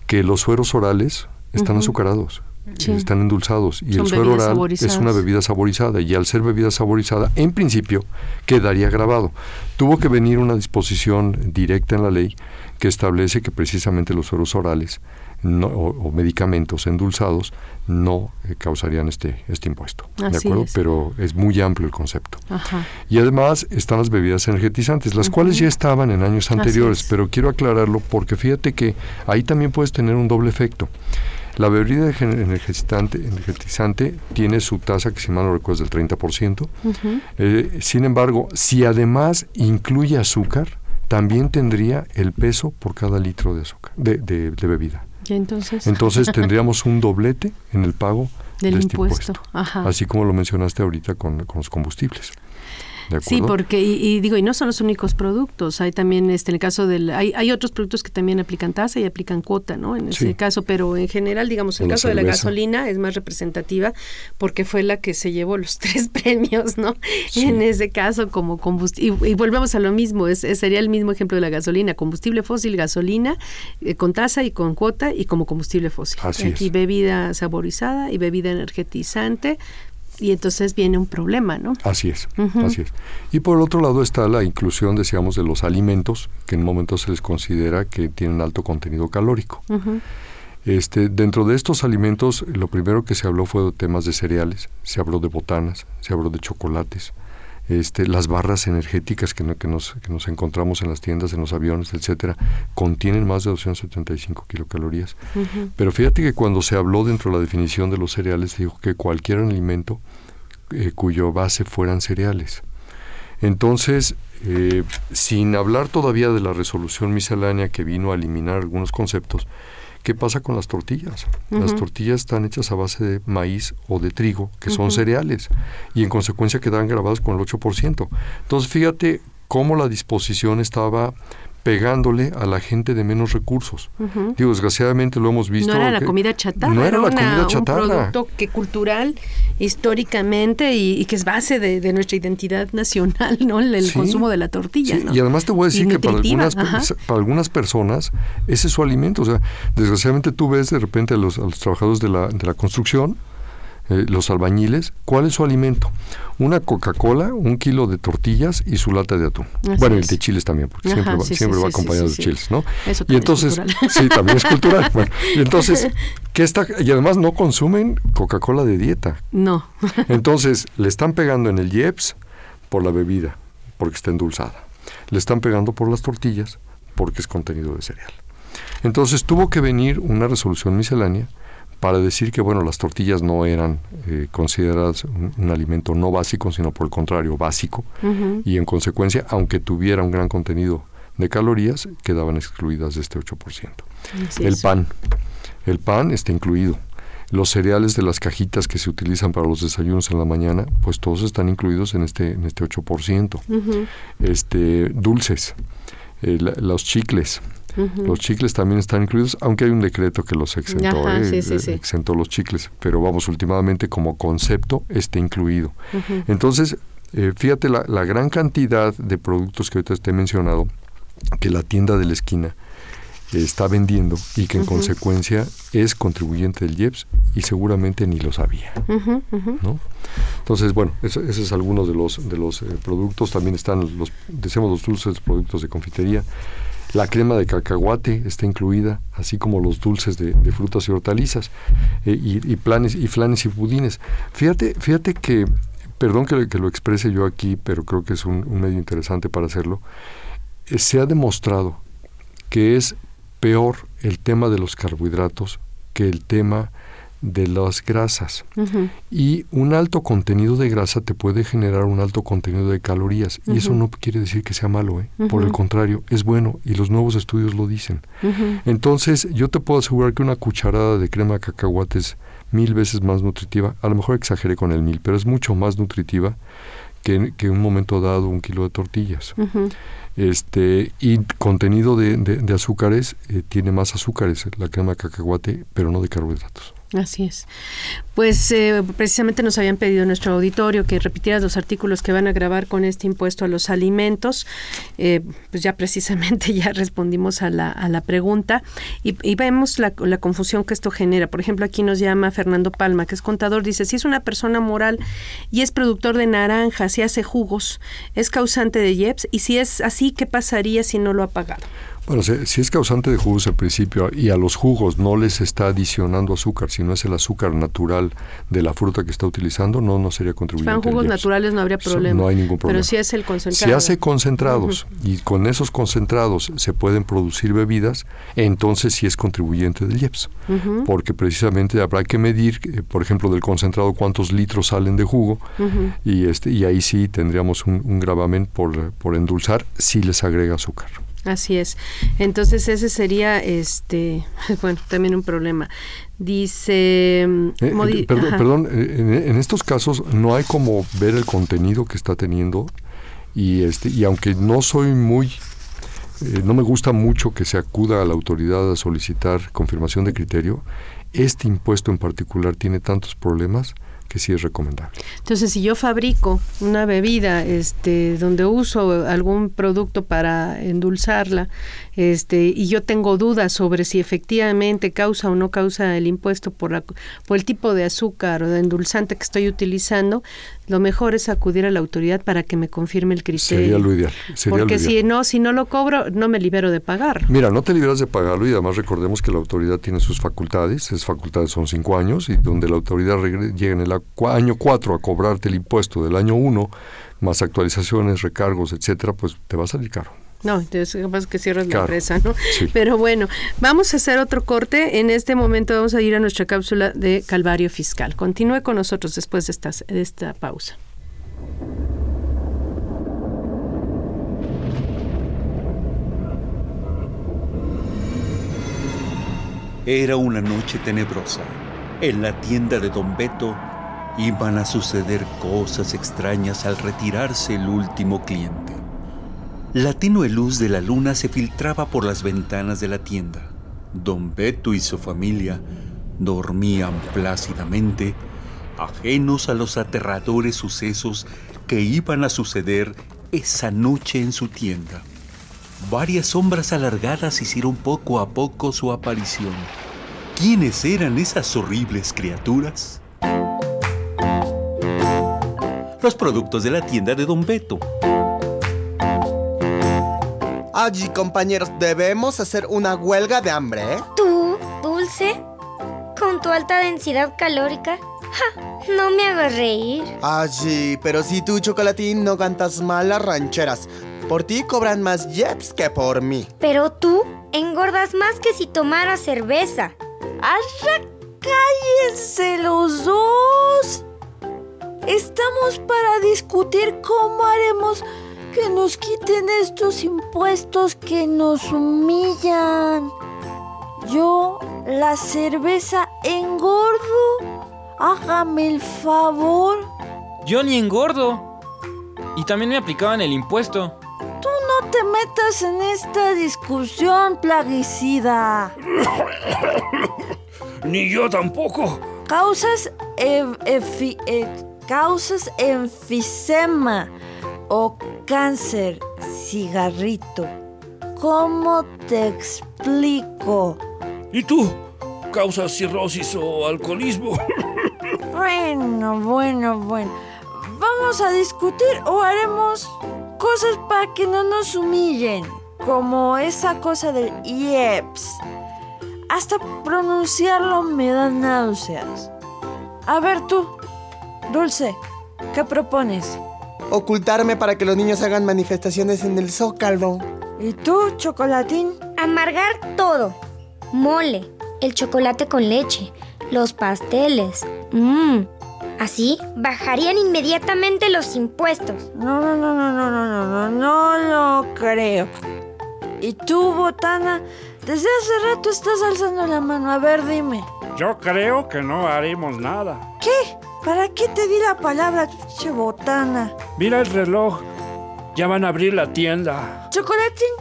que los sueros orales están azucarados. Sí. están endulzados y Son el suero oral saborizadas. es una bebida saborizada y al ser bebida saborizada, en principio, quedaría grabado. Tuvo que venir una disposición directa en la ley que establece que precisamente los sueros orales no- o, o medicamentos endulzados no eh, causarían este, este impuesto. ¿De acuerdo? es. Pero es muy amplio el concepto. Ajá. Y además están las bebidas energetizantes, las cuales ya estaban en años anteriores, es. pero quiero aclararlo porque fíjate que ahí también puedes tener un doble efecto. La bebida ener- energizante, energetizante tiene su tasa, que si mal no recuerdo es del 30%. Ujú. Eh, sin embargo, si además incluye azúcar, también tendría el peso por cada litro de azúcar, de, de- de bebida. Y entonces. Entonces [LAUGHS] tendríamos un doblete en el pago Del de este impuesto. impuesto. Ajá. Así como lo mencionaste ahorita con, con los combustibles. ¿De Sí, porque, y, y digo, y no son los únicos productos, hay también, este, en el caso del, hay, hay otros productos que también aplican tasa y aplican cuota, ¿no? En ese Sí. caso, pero en general, digamos, el En la caso de la gasolina es más representativa porque fue la que se llevó los [LAUGHS] tres premios, ¿no? En ese caso, como combustible, y, y volvemos a lo mismo, es, es- sería el mismo ejemplo de la gasolina, combustible fósil, gasolina, eh, con tasa y con cuota y como combustible fócil. Así Aquí es. bebida saborizada y bebida energetizante, y entonces viene un problema, ¿no? Así es, así es. Y por otro lado está la inclusión, decíamos, de los alimentos, que en un momento se les considera que tienen alto contenido calórico. Este, dentro de estos alimentos, lo primero que se habló fue de temas de cereales, se habló de botanas, se habló de chocolates, este, las barras energéticas que, no- que nos, que nos encontramos en las tiendas, en los aviones, etcétera, contienen más de 275 kilocalorías. Ujú. Pero fíjate que cuando se habló dentro de la definición de los cereales, se dijo que cualquier alimento eh, cuyo base fueran cereales. Entonces, eh, sin hablar todavía de la resolución miscelánea que vino a eliminar algunos conceptos, ¿qué pasa con las tortillas? Las tortillas están hechas a base de maíz o de trigo, que son cereales, y en consecuencia quedan grabadas con el 8%. Entonces, fíjate cómo la disposición estaba pegándole a la gente de menos recursos. Digo, desgraciadamente lo hemos visto. No era la comida chatarra, No era la una- comida un chatarra. producto que cultural, históricamente y, y que es base de, de nuestra identidad nacional, ¿no? El, el Sí. consumo de la tortilla, Sí, ¿no? Y además te voy a decir Y que para algunas, ajá. para algunas personas ese es su alimento. O sea, desgraciadamente tú ves de repente a los, a los trabajadores de la, de la construcción, eh, los albañiles, ¿cuál es su alimento? Una Coca-Cola, un kilo de tortillas y su lata de atún. Así bueno, el es. de chiles también, porque Ajá, siempre va, sí, sí, siempre va sí, sí, acompañado de chiles, ¿no? Eso y es entonces, cultural. [LAUGHS] sí, también es cultural. [LAUGHS] Bueno, y entonces, ¿qué está? Y además no consumen Coca-Cola de dieta. No. [LAUGHS] Entonces, le están pegando en el IEPS por la bebida, porque está endulzada. Le están pegando por las tortillas, porque es contenido de cereal. Entonces, tuvo que venir una resolución miscelánea para decir que, bueno, las tortillas no eran eh, consideradas un, un alimento no básico, sino por el contrario, básico. Y en consecuencia, aunque tuviera un gran contenido de calorías, quedaban excluidas de este 8%. Así el es. pan. El pan está incluido. Los cereales de las cajitas que se utilizan para los desayunos en la mañana, pues todos están incluidos en este, en este 8%. Ujú. Este, dulces, eh, la- los chicles. Los chicles también están incluidos, aunque hay un decreto que los exentó, Ajá, eh, sí, sí, sí. exentó los chicles, pero vamos, últimamente como concepto está incluido. Entonces, eh, fíjate la, la gran cantidad de productos que ahorita te he mencionado, que la tienda de la esquina eh, está vendiendo y que en consecuencia es contribuyente del IEPS y seguramente ni lo sabía. ¿no? Entonces, bueno, eso- ese es algunos de los, de los eh, productos. También están los, decimos los dulces, productos de confitería. La crema de cacahuate está incluida, así como los dulces de, frutas y hortalizas, eh, y, planes, y flanes y pudines. Fíjate, fíjate que, perdón que, lo exprese yo aquí, pero creo que es un, un medio interesante para hacerlo. eh, se ha demostrado que es peor el tema de los carbohidratos que el tema de las grasas. Y un alto contenido de grasa te puede generar un alto contenido de calorías. Y eso no quiere decir que sea malo, ¿eh? Por el contrario, es bueno y los nuevos estudios lo dicen. Entonces, yo te puedo asegurar que una cucharada de crema de cacahuate es mil veces más nutritiva. A lo mejor exageré con el mil, pero es mucho más nutritiva que, que en un momento dado un kilo de tortillas. Este, y contenido de, de- de azúcares, eh, tiene más azúcares la crema de cacahuate, pero no de carbohidratos. Así es. Pues eh, precisamente nos habían pedido nuestro auditorio que repitieras los artículos que van a grabar con este impuesto a los alimentos. Eh, pues ya precisamente [LAUGHS] ya respondimos a la, a la pregunta y, vemos la, la, confusión que esto genera. Por ejemplo, aquí nos llama Fernando Palma, que es contador, dice, si es una persona moral y es productor de naranjas y hace jugos, es causante de IEPS y si es así, ¿qué pasaría si no lo ha pagado? Bueno, si, es causante de jugos al principio y a los jugos no les está adicionando azúcar, si no es el azúcar natural de la fruta que está utilizando, no, no sería contribuyente. Jugos naturales no habría problema. No hay ningún problema. Pero si es el concentrado. Si hace concentrados y con esos concentrados se pueden producir bebidas, entonces sí es contribuyente del IEPS. Porque precisamente habrá que medir, eh, por ejemplo, del concentrado cuántos litros salen de jugo y, este, y ahí sí tendríamos un, un gravamen por, por endulzar si les agrega azúcar. Así es. Entonces ese sería, este, [LAUGHS] bueno, también un problema. Dice... Eh, eh, perdón, eh, en, estos casos no hay como ver el contenido que está teniendo y, este, y aunque no soy muy... no me gusta mucho que se acuda a la autoridad a solicitar confirmación de criterio, este impuesto en particular tiene tantos problemas que sí es recomendable. Entonces, si yo fabrico una bebida este, donde uso algún producto para endulzarla este, y yo tengo dudas sobre si efectivamente causa o no causa el impuesto por, por el tipo de azúcar o de endulzante que estoy utilizando, lo mejor es acudir a la autoridad para que me confirme el criterio. Sería lo ideal. Porque si no, si no lo cobro, no me libero de pagar. Mira, no te liberas de pagarlo y además recordemos que la autoridad tiene sus facultades, esas facultades son cinco años y donde la autoridad llega en el año cuatro a cobrarte el impuesto del año uno, más actualizaciones, recargos, etcétera, pues te va a salir caro. No, entonces capaz que cierras la empresa, ¿no? Pero bueno, vamos a hacer otro corte. En este momento vamos a ir a nuestra cápsula de Calvario Fiscal. Continúe con nosotros después de esta, de esta pausa. Era una noche tenebrosa. En la tienda de Don Beto iban a suceder cosas extrañas al retirarse el último cliente. La tenue luz de la luna se filtraba por las ventanas de la tienda. Don Beto y su familia dormían plácidamente, ajenos a los aterradores sucesos que iban a suceder esa noche en su tienda. Varias sombras alargadas hicieron poco a poco su aparición. ¿Quiénes eran esas horribles criaturas? Los productos de la tienda de Don Beto Allí, compañeros, debemos hacer una huelga de hambre, ¿eh? ¿Tú, Dulce? ¿Con tu alta densidad calórica? ¡Ja! No me hagas reír. Allí, pero si tú, Chocolatín, no cantas mal las rancheras. Por ti cobran más jeps que por mí. Pero tú engordas más que si tomaras cerveza. ¡Arra! ¡Cállense los dos! Estamos para discutir cómo haremos que nos quiten estos impuestos que nos humillan. Yo, la cerveza, engordo. Hágame el favor. Yo ni engordo. Y también me aplicaban el impuesto. Tú no te metas en esta discusión, plaguicida. [COUGHS] ni yo tampoco. Causas, eh, causas enfisema o cáncer, cigarrito. ¿Cómo te explico? ¿Y tú? ¿Causas cirrosis o alcoholismo? [LAUGHS] bueno, bueno, bueno. ¿Vamos a discutir o haremos cosas para que no nos humillen? Como esa cosa del IEPS. Hasta pronunciarlo me da náuseas. A ver tú, Dulce, ¿qué propones? Ocultarme para que los niños hagan manifestaciones en el zócalo. ¿Y tú, chocolatín? Amargar todo. Mole, el chocolate con leche, los pasteles. Mmm. Así bajarían inmediatamente los impuestos. No, no, no, no, no, no, no, no, lo creo. ¿Y tú, Botana? Desde hace rato estás alzando la mano. A ver, dime. Yo creo que no haremos nada. ¿Qué? ¿Para qué te di la palabra, che botana? Mira el reloj. Ya van a abrir la tienda. ¿Chocolatín?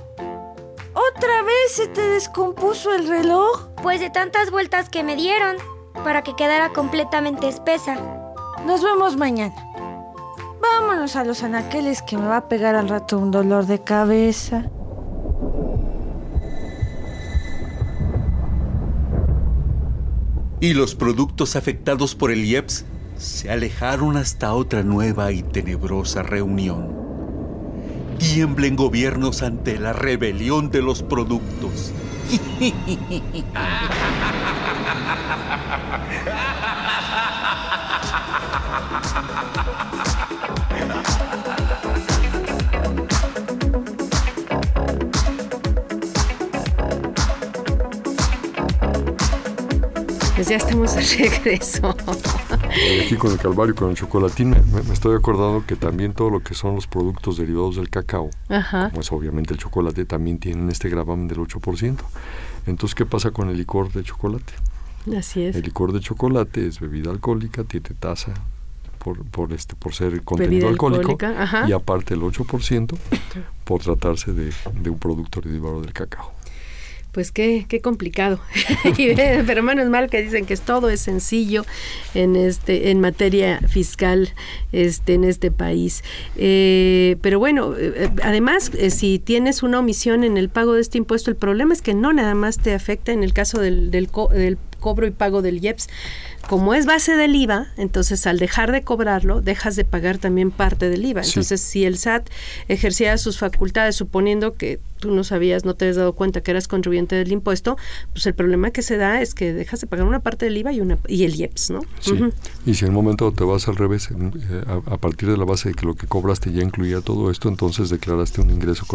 ¿Otra vez se te descompuso el reloj? Pues de tantas vueltas que me dieron. para que quedara completamente espesa. Nos vemos mañana. Vámonos a los anaqueles que me va a pegar al rato un dolor de cabeza. Y los productos afectados por el IEPS se alejaron hasta otra nueva y tenebrosa reunión. Tiemblen gobiernos ante la rebelión de los productos. Pues ya estamos de regreso. Aquí con el calvario, con el chocolatín, me, me estoy acordando que también todo lo que son los productos derivados del cacao, Ajá. como es obviamente el chocolate, también tienen este gravamen del 8%. Entonces, ¿qué pasa con el licor de chocolate? Así es. El licor de chocolate es bebida alcohólica, tiene tasa por, por, este, por ser contenido alcohólico y aparte el 8% por tratarse de, de un producto derivado del cacao. Pues qué, qué complicado. [LAUGHS] Eh, Pero menos mal que dicen que todo es sencillo en este, en materia fiscal, este, en este país. Eh, pero bueno, eh, además, si tienes una omisión en el pago de este impuesto, el problema es que no nada más te afecta en el caso del, del cobro y pago del IEPS. Como es base del IVA, entonces al dejar de cobrarlo, dejas de pagar también parte del IVA. Sí. Entonces, si el SAT ejercía sus facultades suponiendo que tú no sabías, no te habías dado cuenta que eras contribuyente del impuesto, pues el problema que se da es que dejas de pagar una parte del IVA y una y el IEPS, ¿no? Sí. Y si en un momento te vas al revés, en- eh, a, a partir de la base de que lo que cobraste ya incluía todo esto, entonces declaraste un ingreso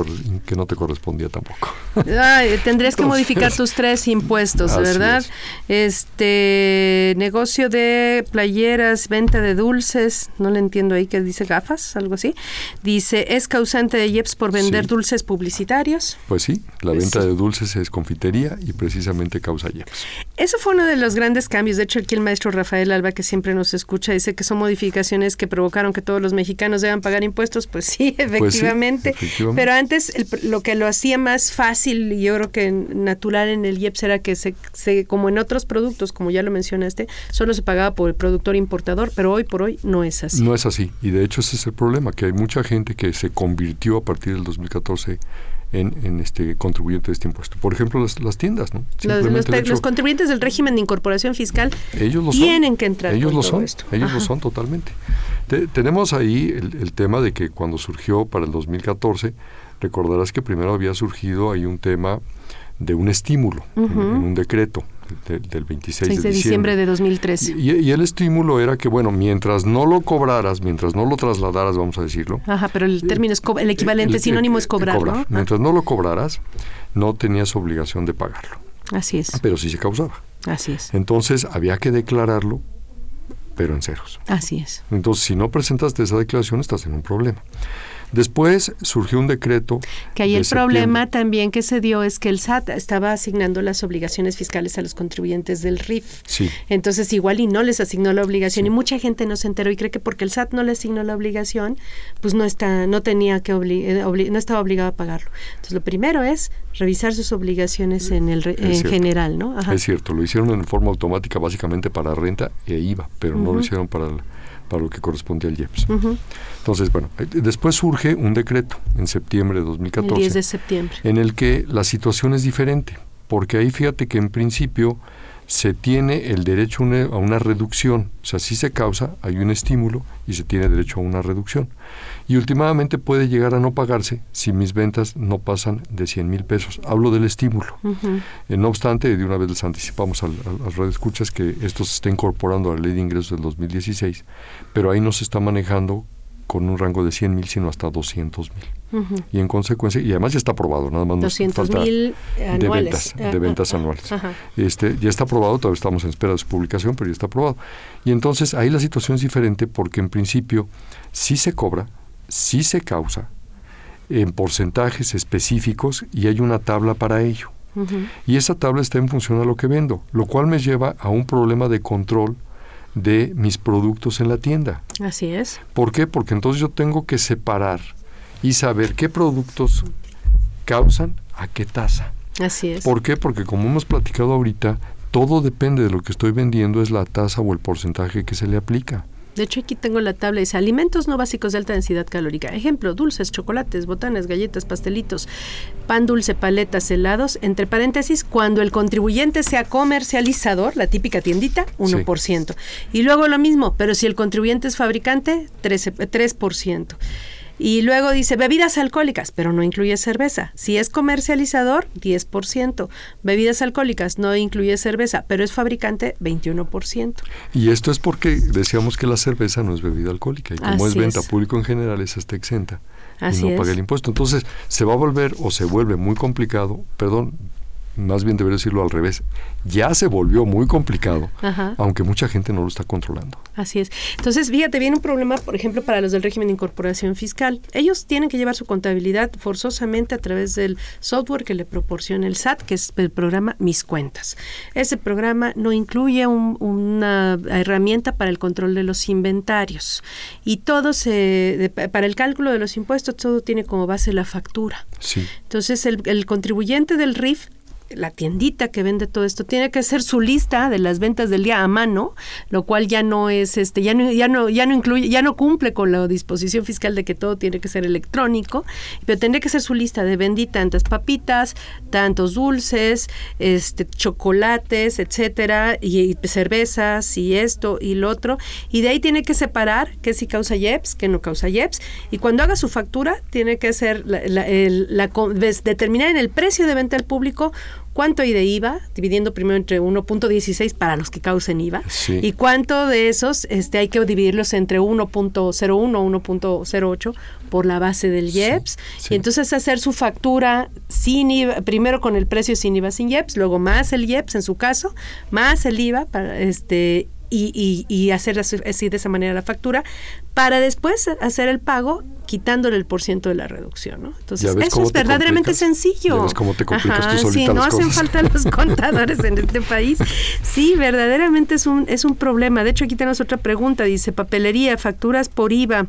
que no te correspondía tampoco. [LAUGHS] Ay, tendrías que modificar tus tres impuestos, ¿verdad? Este negocio de playeras, venta de dulces, no le entiendo ahí que dice gafas, algo así. Dice, es causante de IEPS por vender Sí. dulces publicitarios. Pues sí, la Pues venta sí. de dulces es confitería y precisamente causa IEPS. Eso fue uno de los grandes cambios. De hecho, aquí el maestro Rafael Alba, que siempre nos escucha, dice que son modificaciones que provocaron que todos los mexicanos deban pagar impuestos. Pues sí, [LAUGHS] efectivamente. efectivamente. Pero antes el- lo que lo hacía más fácil y yo creo que natural en el IEPS era que se, se- como en otros productos, como ya lo mencionaste, solo se pagaba por el productor importador, pero hoy por hoy no es así. No es así. Y de hecho ese es el problema, que hay mucha gente que se convirtió a partir del 2014 en, en este contribuyente de este impuesto. Por ejemplo, las, las tiendas, ¿no? Los, hecho- contribuyentes del régimen de incorporación fiscal ellos lo son. tienen que entrar Ellos con lo todo son. esto. Ellos Ajá. lo son totalmente. Te- tenemos ahí el, el tema de que cuando surgió para el 2014, recordarás que primero había surgido ahí un tema de un estímulo en, un decreto de- del 26 6 de, de diciembre de 2013. Y, y el estímulo era que, bueno, mientras no lo cobraras, mientras no lo trasladaras, vamos a decirlo, Ajá, pero el término es el equivalente el- sinónimo es cobrar, cobrar. ¿no? Ah, Mientras no lo cobraras, no tenías obligación de pagarlo, Así es, pero sí se causaba. así es, Entonces había que declararlo, pero en ceros. así es. Entonces, si no presentaste esa declaración, estás en un problema. Después surgió un decreto. Que ahí de el problema también que se dio es que el SAT estaba asignando las obligaciones fiscales a los contribuyentes del RIF. Sí. Entonces igual y no les asignó la obligación y mucha gente no se enteró y cree que porque el SAT no le asignó la obligación, pues no está, no tenía que obli- eh, obli- no estaba obligado a pagarlo. Entonces lo primero es revisar sus obligaciones en el en cierto. general, ¿no? Ajá. Es cierto, lo hicieron en forma automática básicamente para renta e IVA, pero no lo hicieron para, el- para lo que correspondía al IEPS. Entonces, bueno, eh, después surge un decreto en septiembre de El 2014 10 de septiembre. en el que la situación es diferente, porque ahí fíjate que en principio se tiene el derecho a una reducción, o sea, si se causa, hay un estímulo y se tiene derecho a una reducción. Y últimamente puede llegar a no pagarse si mis ventas no pasan de 100 mil pesos. Hablo del estímulo. Eh, no obstante, de una vez les anticipamos al, al, al radioescuchas que esto se está incorporando a la ley de ingresos del 2016, pero ahí no se está manejando con un rango de 100 mil, sino hasta 200 mil. Y en consecuencia, y además ya está aprobado, nada más nos 200 falta mil de ventas, de ventas anuales. ajá. Este, ya está aprobado, todavía estamos en espera de su publicación, pero ya está aprobado. Y entonces ahí la situación es diferente porque en principio sí se cobra, sí se causa en porcentajes específicos y hay una tabla para ello. Y esa tabla está en función a lo que vendo, lo cual me lleva a un problema de control de mis productos en la tienda. Así es. ¿Por qué? Porque entonces yo tengo que separar y saber qué productos causan a qué tasa. Así es. ¿Por qué? Porque como hemos platicado ahorita, todo depende de lo que estoy vendiendo, es la tasa o el porcentaje que se le aplica. De hecho, aquí tengo la tabla, dice alimentos no básicos de alta densidad calórica. Ejemplo, dulces, chocolates, botanas, galletas, pastelitos, pan dulce, paletas, helados, entre paréntesis, cuando el contribuyente sea comercializador, la típica tiendita, 1%. Y luego lo mismo, pero si el contribuyente es fabricante, 13, 3%. Y luego dice bebidas alcohólicas, pero no incluye cerveza. Si es comercializador, 10%. Bebidas alcohólicas no incluye cerveza, pero es fabricante, 21%. Y esto es porque decíamos que la cerveza no es bebida alcohólica y como es venta público en general, esa está exenta Así y no paga el impuesto. Entonces se va a volver o se vuelve muy complicado, perdón, más bien debería decirlo al revés, ya se volvió muy complicado, Ajá. aunque mucha gente no lo está controlando. Así es. Entonces, fíjate, viene un problema, por ejemplo, para los del régimen de incorporación fiscal. Ellos tienen que llevar su contabilidad forzosamente a través del software que le proporciona el SAT, que es el programa Mis Cuentas. Ese programa no incluye un- una herramienta para el control de los inventarios. Y todo se, de- para el cálculo de los impuestos, todo tiene como base la factura. Sí. Entonces, el, el contribuyente del RIF la tiendita que vende todo esto tiene que hacer su lista de las ventas del día a mano, lo cual ya no es este ya no ya no ya no incluye ya no cumple con la disposición fiscal de que todo tiene que ser electrónico, pero tendría que ser su lista de vendí tantas papitas, tantos dulces, este chocolates, etcétera, y, cervezas y esto y lo otro, y de ahí tiene que separar qué sí causa IEPS, qué no causa IEPS, y cuando haga su factura tiene que hacer la, la- determinar en el precio de venta al público cuánto hay de IVA, dividiendo primero entre 1.16 para los que causen IVA, Sí. y cuánto de esos este, hay que dividirlos entre 1.01 o 1.08 por la base del IEPS, y entonces hacer su factura sin IVA, primero con el precio sin IVA, sin IEPS, luego más el IEPS en su caso, más el IVA, para, este, y, y, hacer así de esa manera la factura, para después hacer el pago quitándole el por ciento de la reducción, ¿no? Entonces, ¿Ya ves eso es te verdaderamente sencillo. ¿Ya ves cómo te complicas tú Ajá, sí, no hacen falta los contadores en este país. Sí, verdaderamente es un, es un problema. De hecho, aquí tenemos otra pregunta. Dice, papelería, facturas por IVA.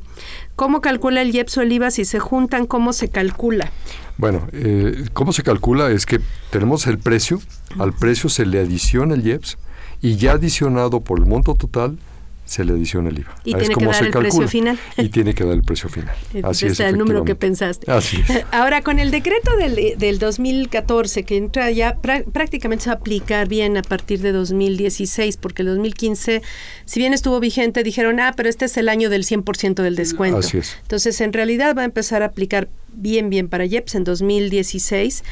¿Cómo calcula el IEPS o el IVA si se juntan? ¿Cómo se calcula? Bueno, eh, ¿cómo se calcula? Es que tenemos el precio, al precio se le adiciona el IEPS y ya adicionado por el monto total se le adiciona el IVA. Y Es tiene que dar el precio final. Y tiene que dar el precio final. [LAUGHS] Así es. El número que pensaste. Así es. [LAUGHS] Ahora, con el decreto del, del 2014, que entra ya prá- prácticamente se va a aplicar bien a partir de 2016, porque el 2015, si bien estuvo vigente, dijeron, ah, pero este es el año del 100% del descuento. Así es. Entonces, en realidad va a empezar a aplicar bien, bien para IEPS en 2016.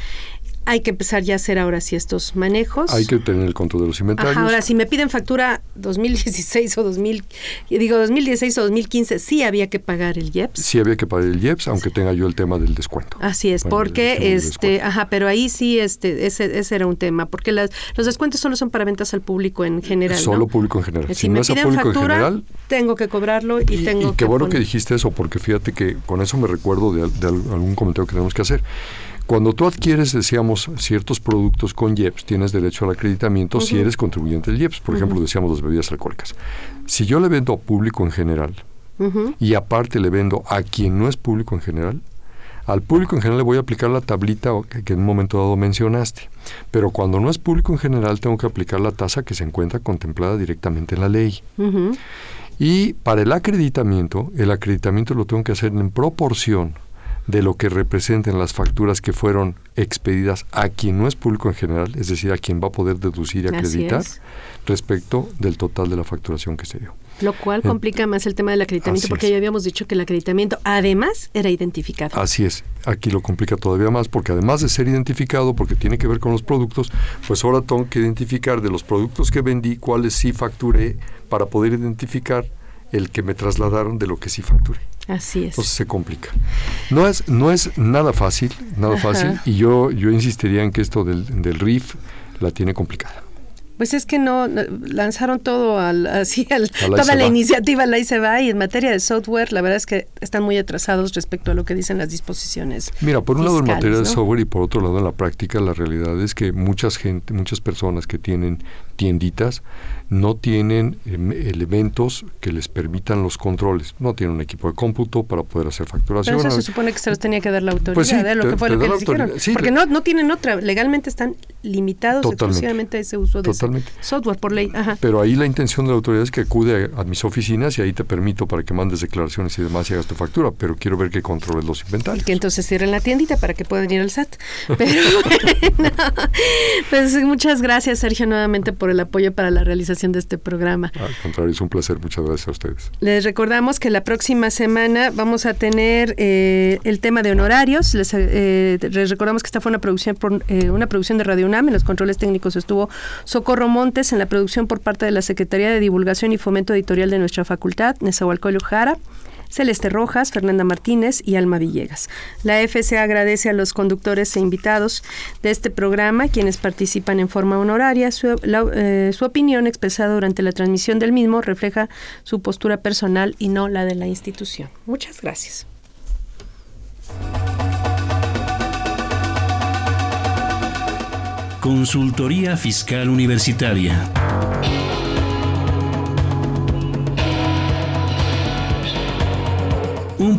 Hay que empezar ya a hacer ahora sí estos manejos. Hay que tener el control de los inventarios. Ajá, ahora, si me piden factura 2016 o 2000, y digo 2016 o 2015, sí había que pagar el IEPS. Sí había que pagar el IEPS, aunque tenga yo el tema del descuento. Así es, Bueno, porque este, ajá, pero ahí sí este ese, ese era un tema, porque las, los descuentos solo son para ventas al público en general, ¿no? Solo público en general. Eh, Si, Si, no me a piden público factura, en general, tengo que cobrarlo y, Y, tengo y qué que bueno que dijiste eso, porque fíjate que con eso me recuerdo de, de al- algún comentario que tenemos que hacer. Cuando tú adquieres, decíamos, ciertos productos con IEPS, tienes derecho al acreditamiento si eres contribuyente del IEPS. Por ejemplo, decíamos las bebidas alcohólicas. Si yo le vendo a público en general y aparte le vendo a quien no es público en general, al público en general le voy a aplicar la tablita que, en un momento dado mencionaste. Pero cuando no es público en general, tengo que aplicar la tasa que se encuentra contemplada directamente en la ley. Y para el acreditamiento, el acreditamiento lo tengo que hacer en proporción de lo que representen las facturas que fueron expedidas a quien no es público en general, es decir, a quien va a poder deducir y acreditar es. respecto del total de la facturación que se dio. Lo cual complica más el tema del acreditamiento, así porque es. ya habíamos dicho que el acreditamiento además era identificado. Así es, aquí lo complica todavía más porque además de ser identificado, porque tiene que ver con los productos, pues ahora tengo que identificar de los productos que vendí cuáles sí facturé para poder identificar el que me trasladaron de lo que sí facturé. Así es. Entonces se complica. No es, no es nada fácil, nada Ajá. fácil, y yo, yo insistiría en que esto del, del RIF la tiene complicada. Pues es que no, lanzaron todo al, así, al- toda la va. iniciativa ahí se va y en materia de software la verdad es que están muy atrasados respecto a lo que dicen las disposiciones. Mira, por un lado en materia de software y por otro lado en la práctica, la realidad es que muchas gente, muchas personas que tienen tienditas no tienen em, elementos que les permitan los controles. No tienen un equipo de cómputo para poder hacer facturación. Pero eso se supone que se los tenía que dar la autoridad, Pues sí, ¿eh? lo te- que fue lo que les dijeron. autoridad. Sí, Porque no, no tienen otra, legalmente están limitados exclusivamente a ese uso de ese. Software por ley, ajá. Pero ahí la intención de la autoridad es que acude a, a mis oficinas y ahí te permito para que mandes declaraciones y demás y hagas tu factura, pero quiero ver que controles los inventarios. Que entonces cierren la tiendita para que puedan ir al SAT. Pero [LAUGHS] bueno, [LAUGHS] pues muchas gracias Sergio nuevamente por el apoyo para la realización de este programa. Al contrario, es un placer. Muchas gracias a ustedes. Les recordamos que la próxima semana vamos a tener eh, el tema de honorarios. Les, eh, les, recordamos que esta fue una producción por, eh, una producción de Radio UNAM. En los controles técnicos estuvo Socorro Montes, en la producción por parte de la Secretaría de Divulgación y Fomento Editorial de nuestra facultad, Nezahualcóyotl Jara. Celeste Rojas, Fernanda Martínez y Alma Villegas. La FCA agradece a los conductores e invitados de este programa, quienes participan en forma honoraria. Eh, su, opinión expresada durante la transmisión del mismo refleja su postura personal y no la de la institución. Muchas gracias. Consultoría Fiscal Universitaria.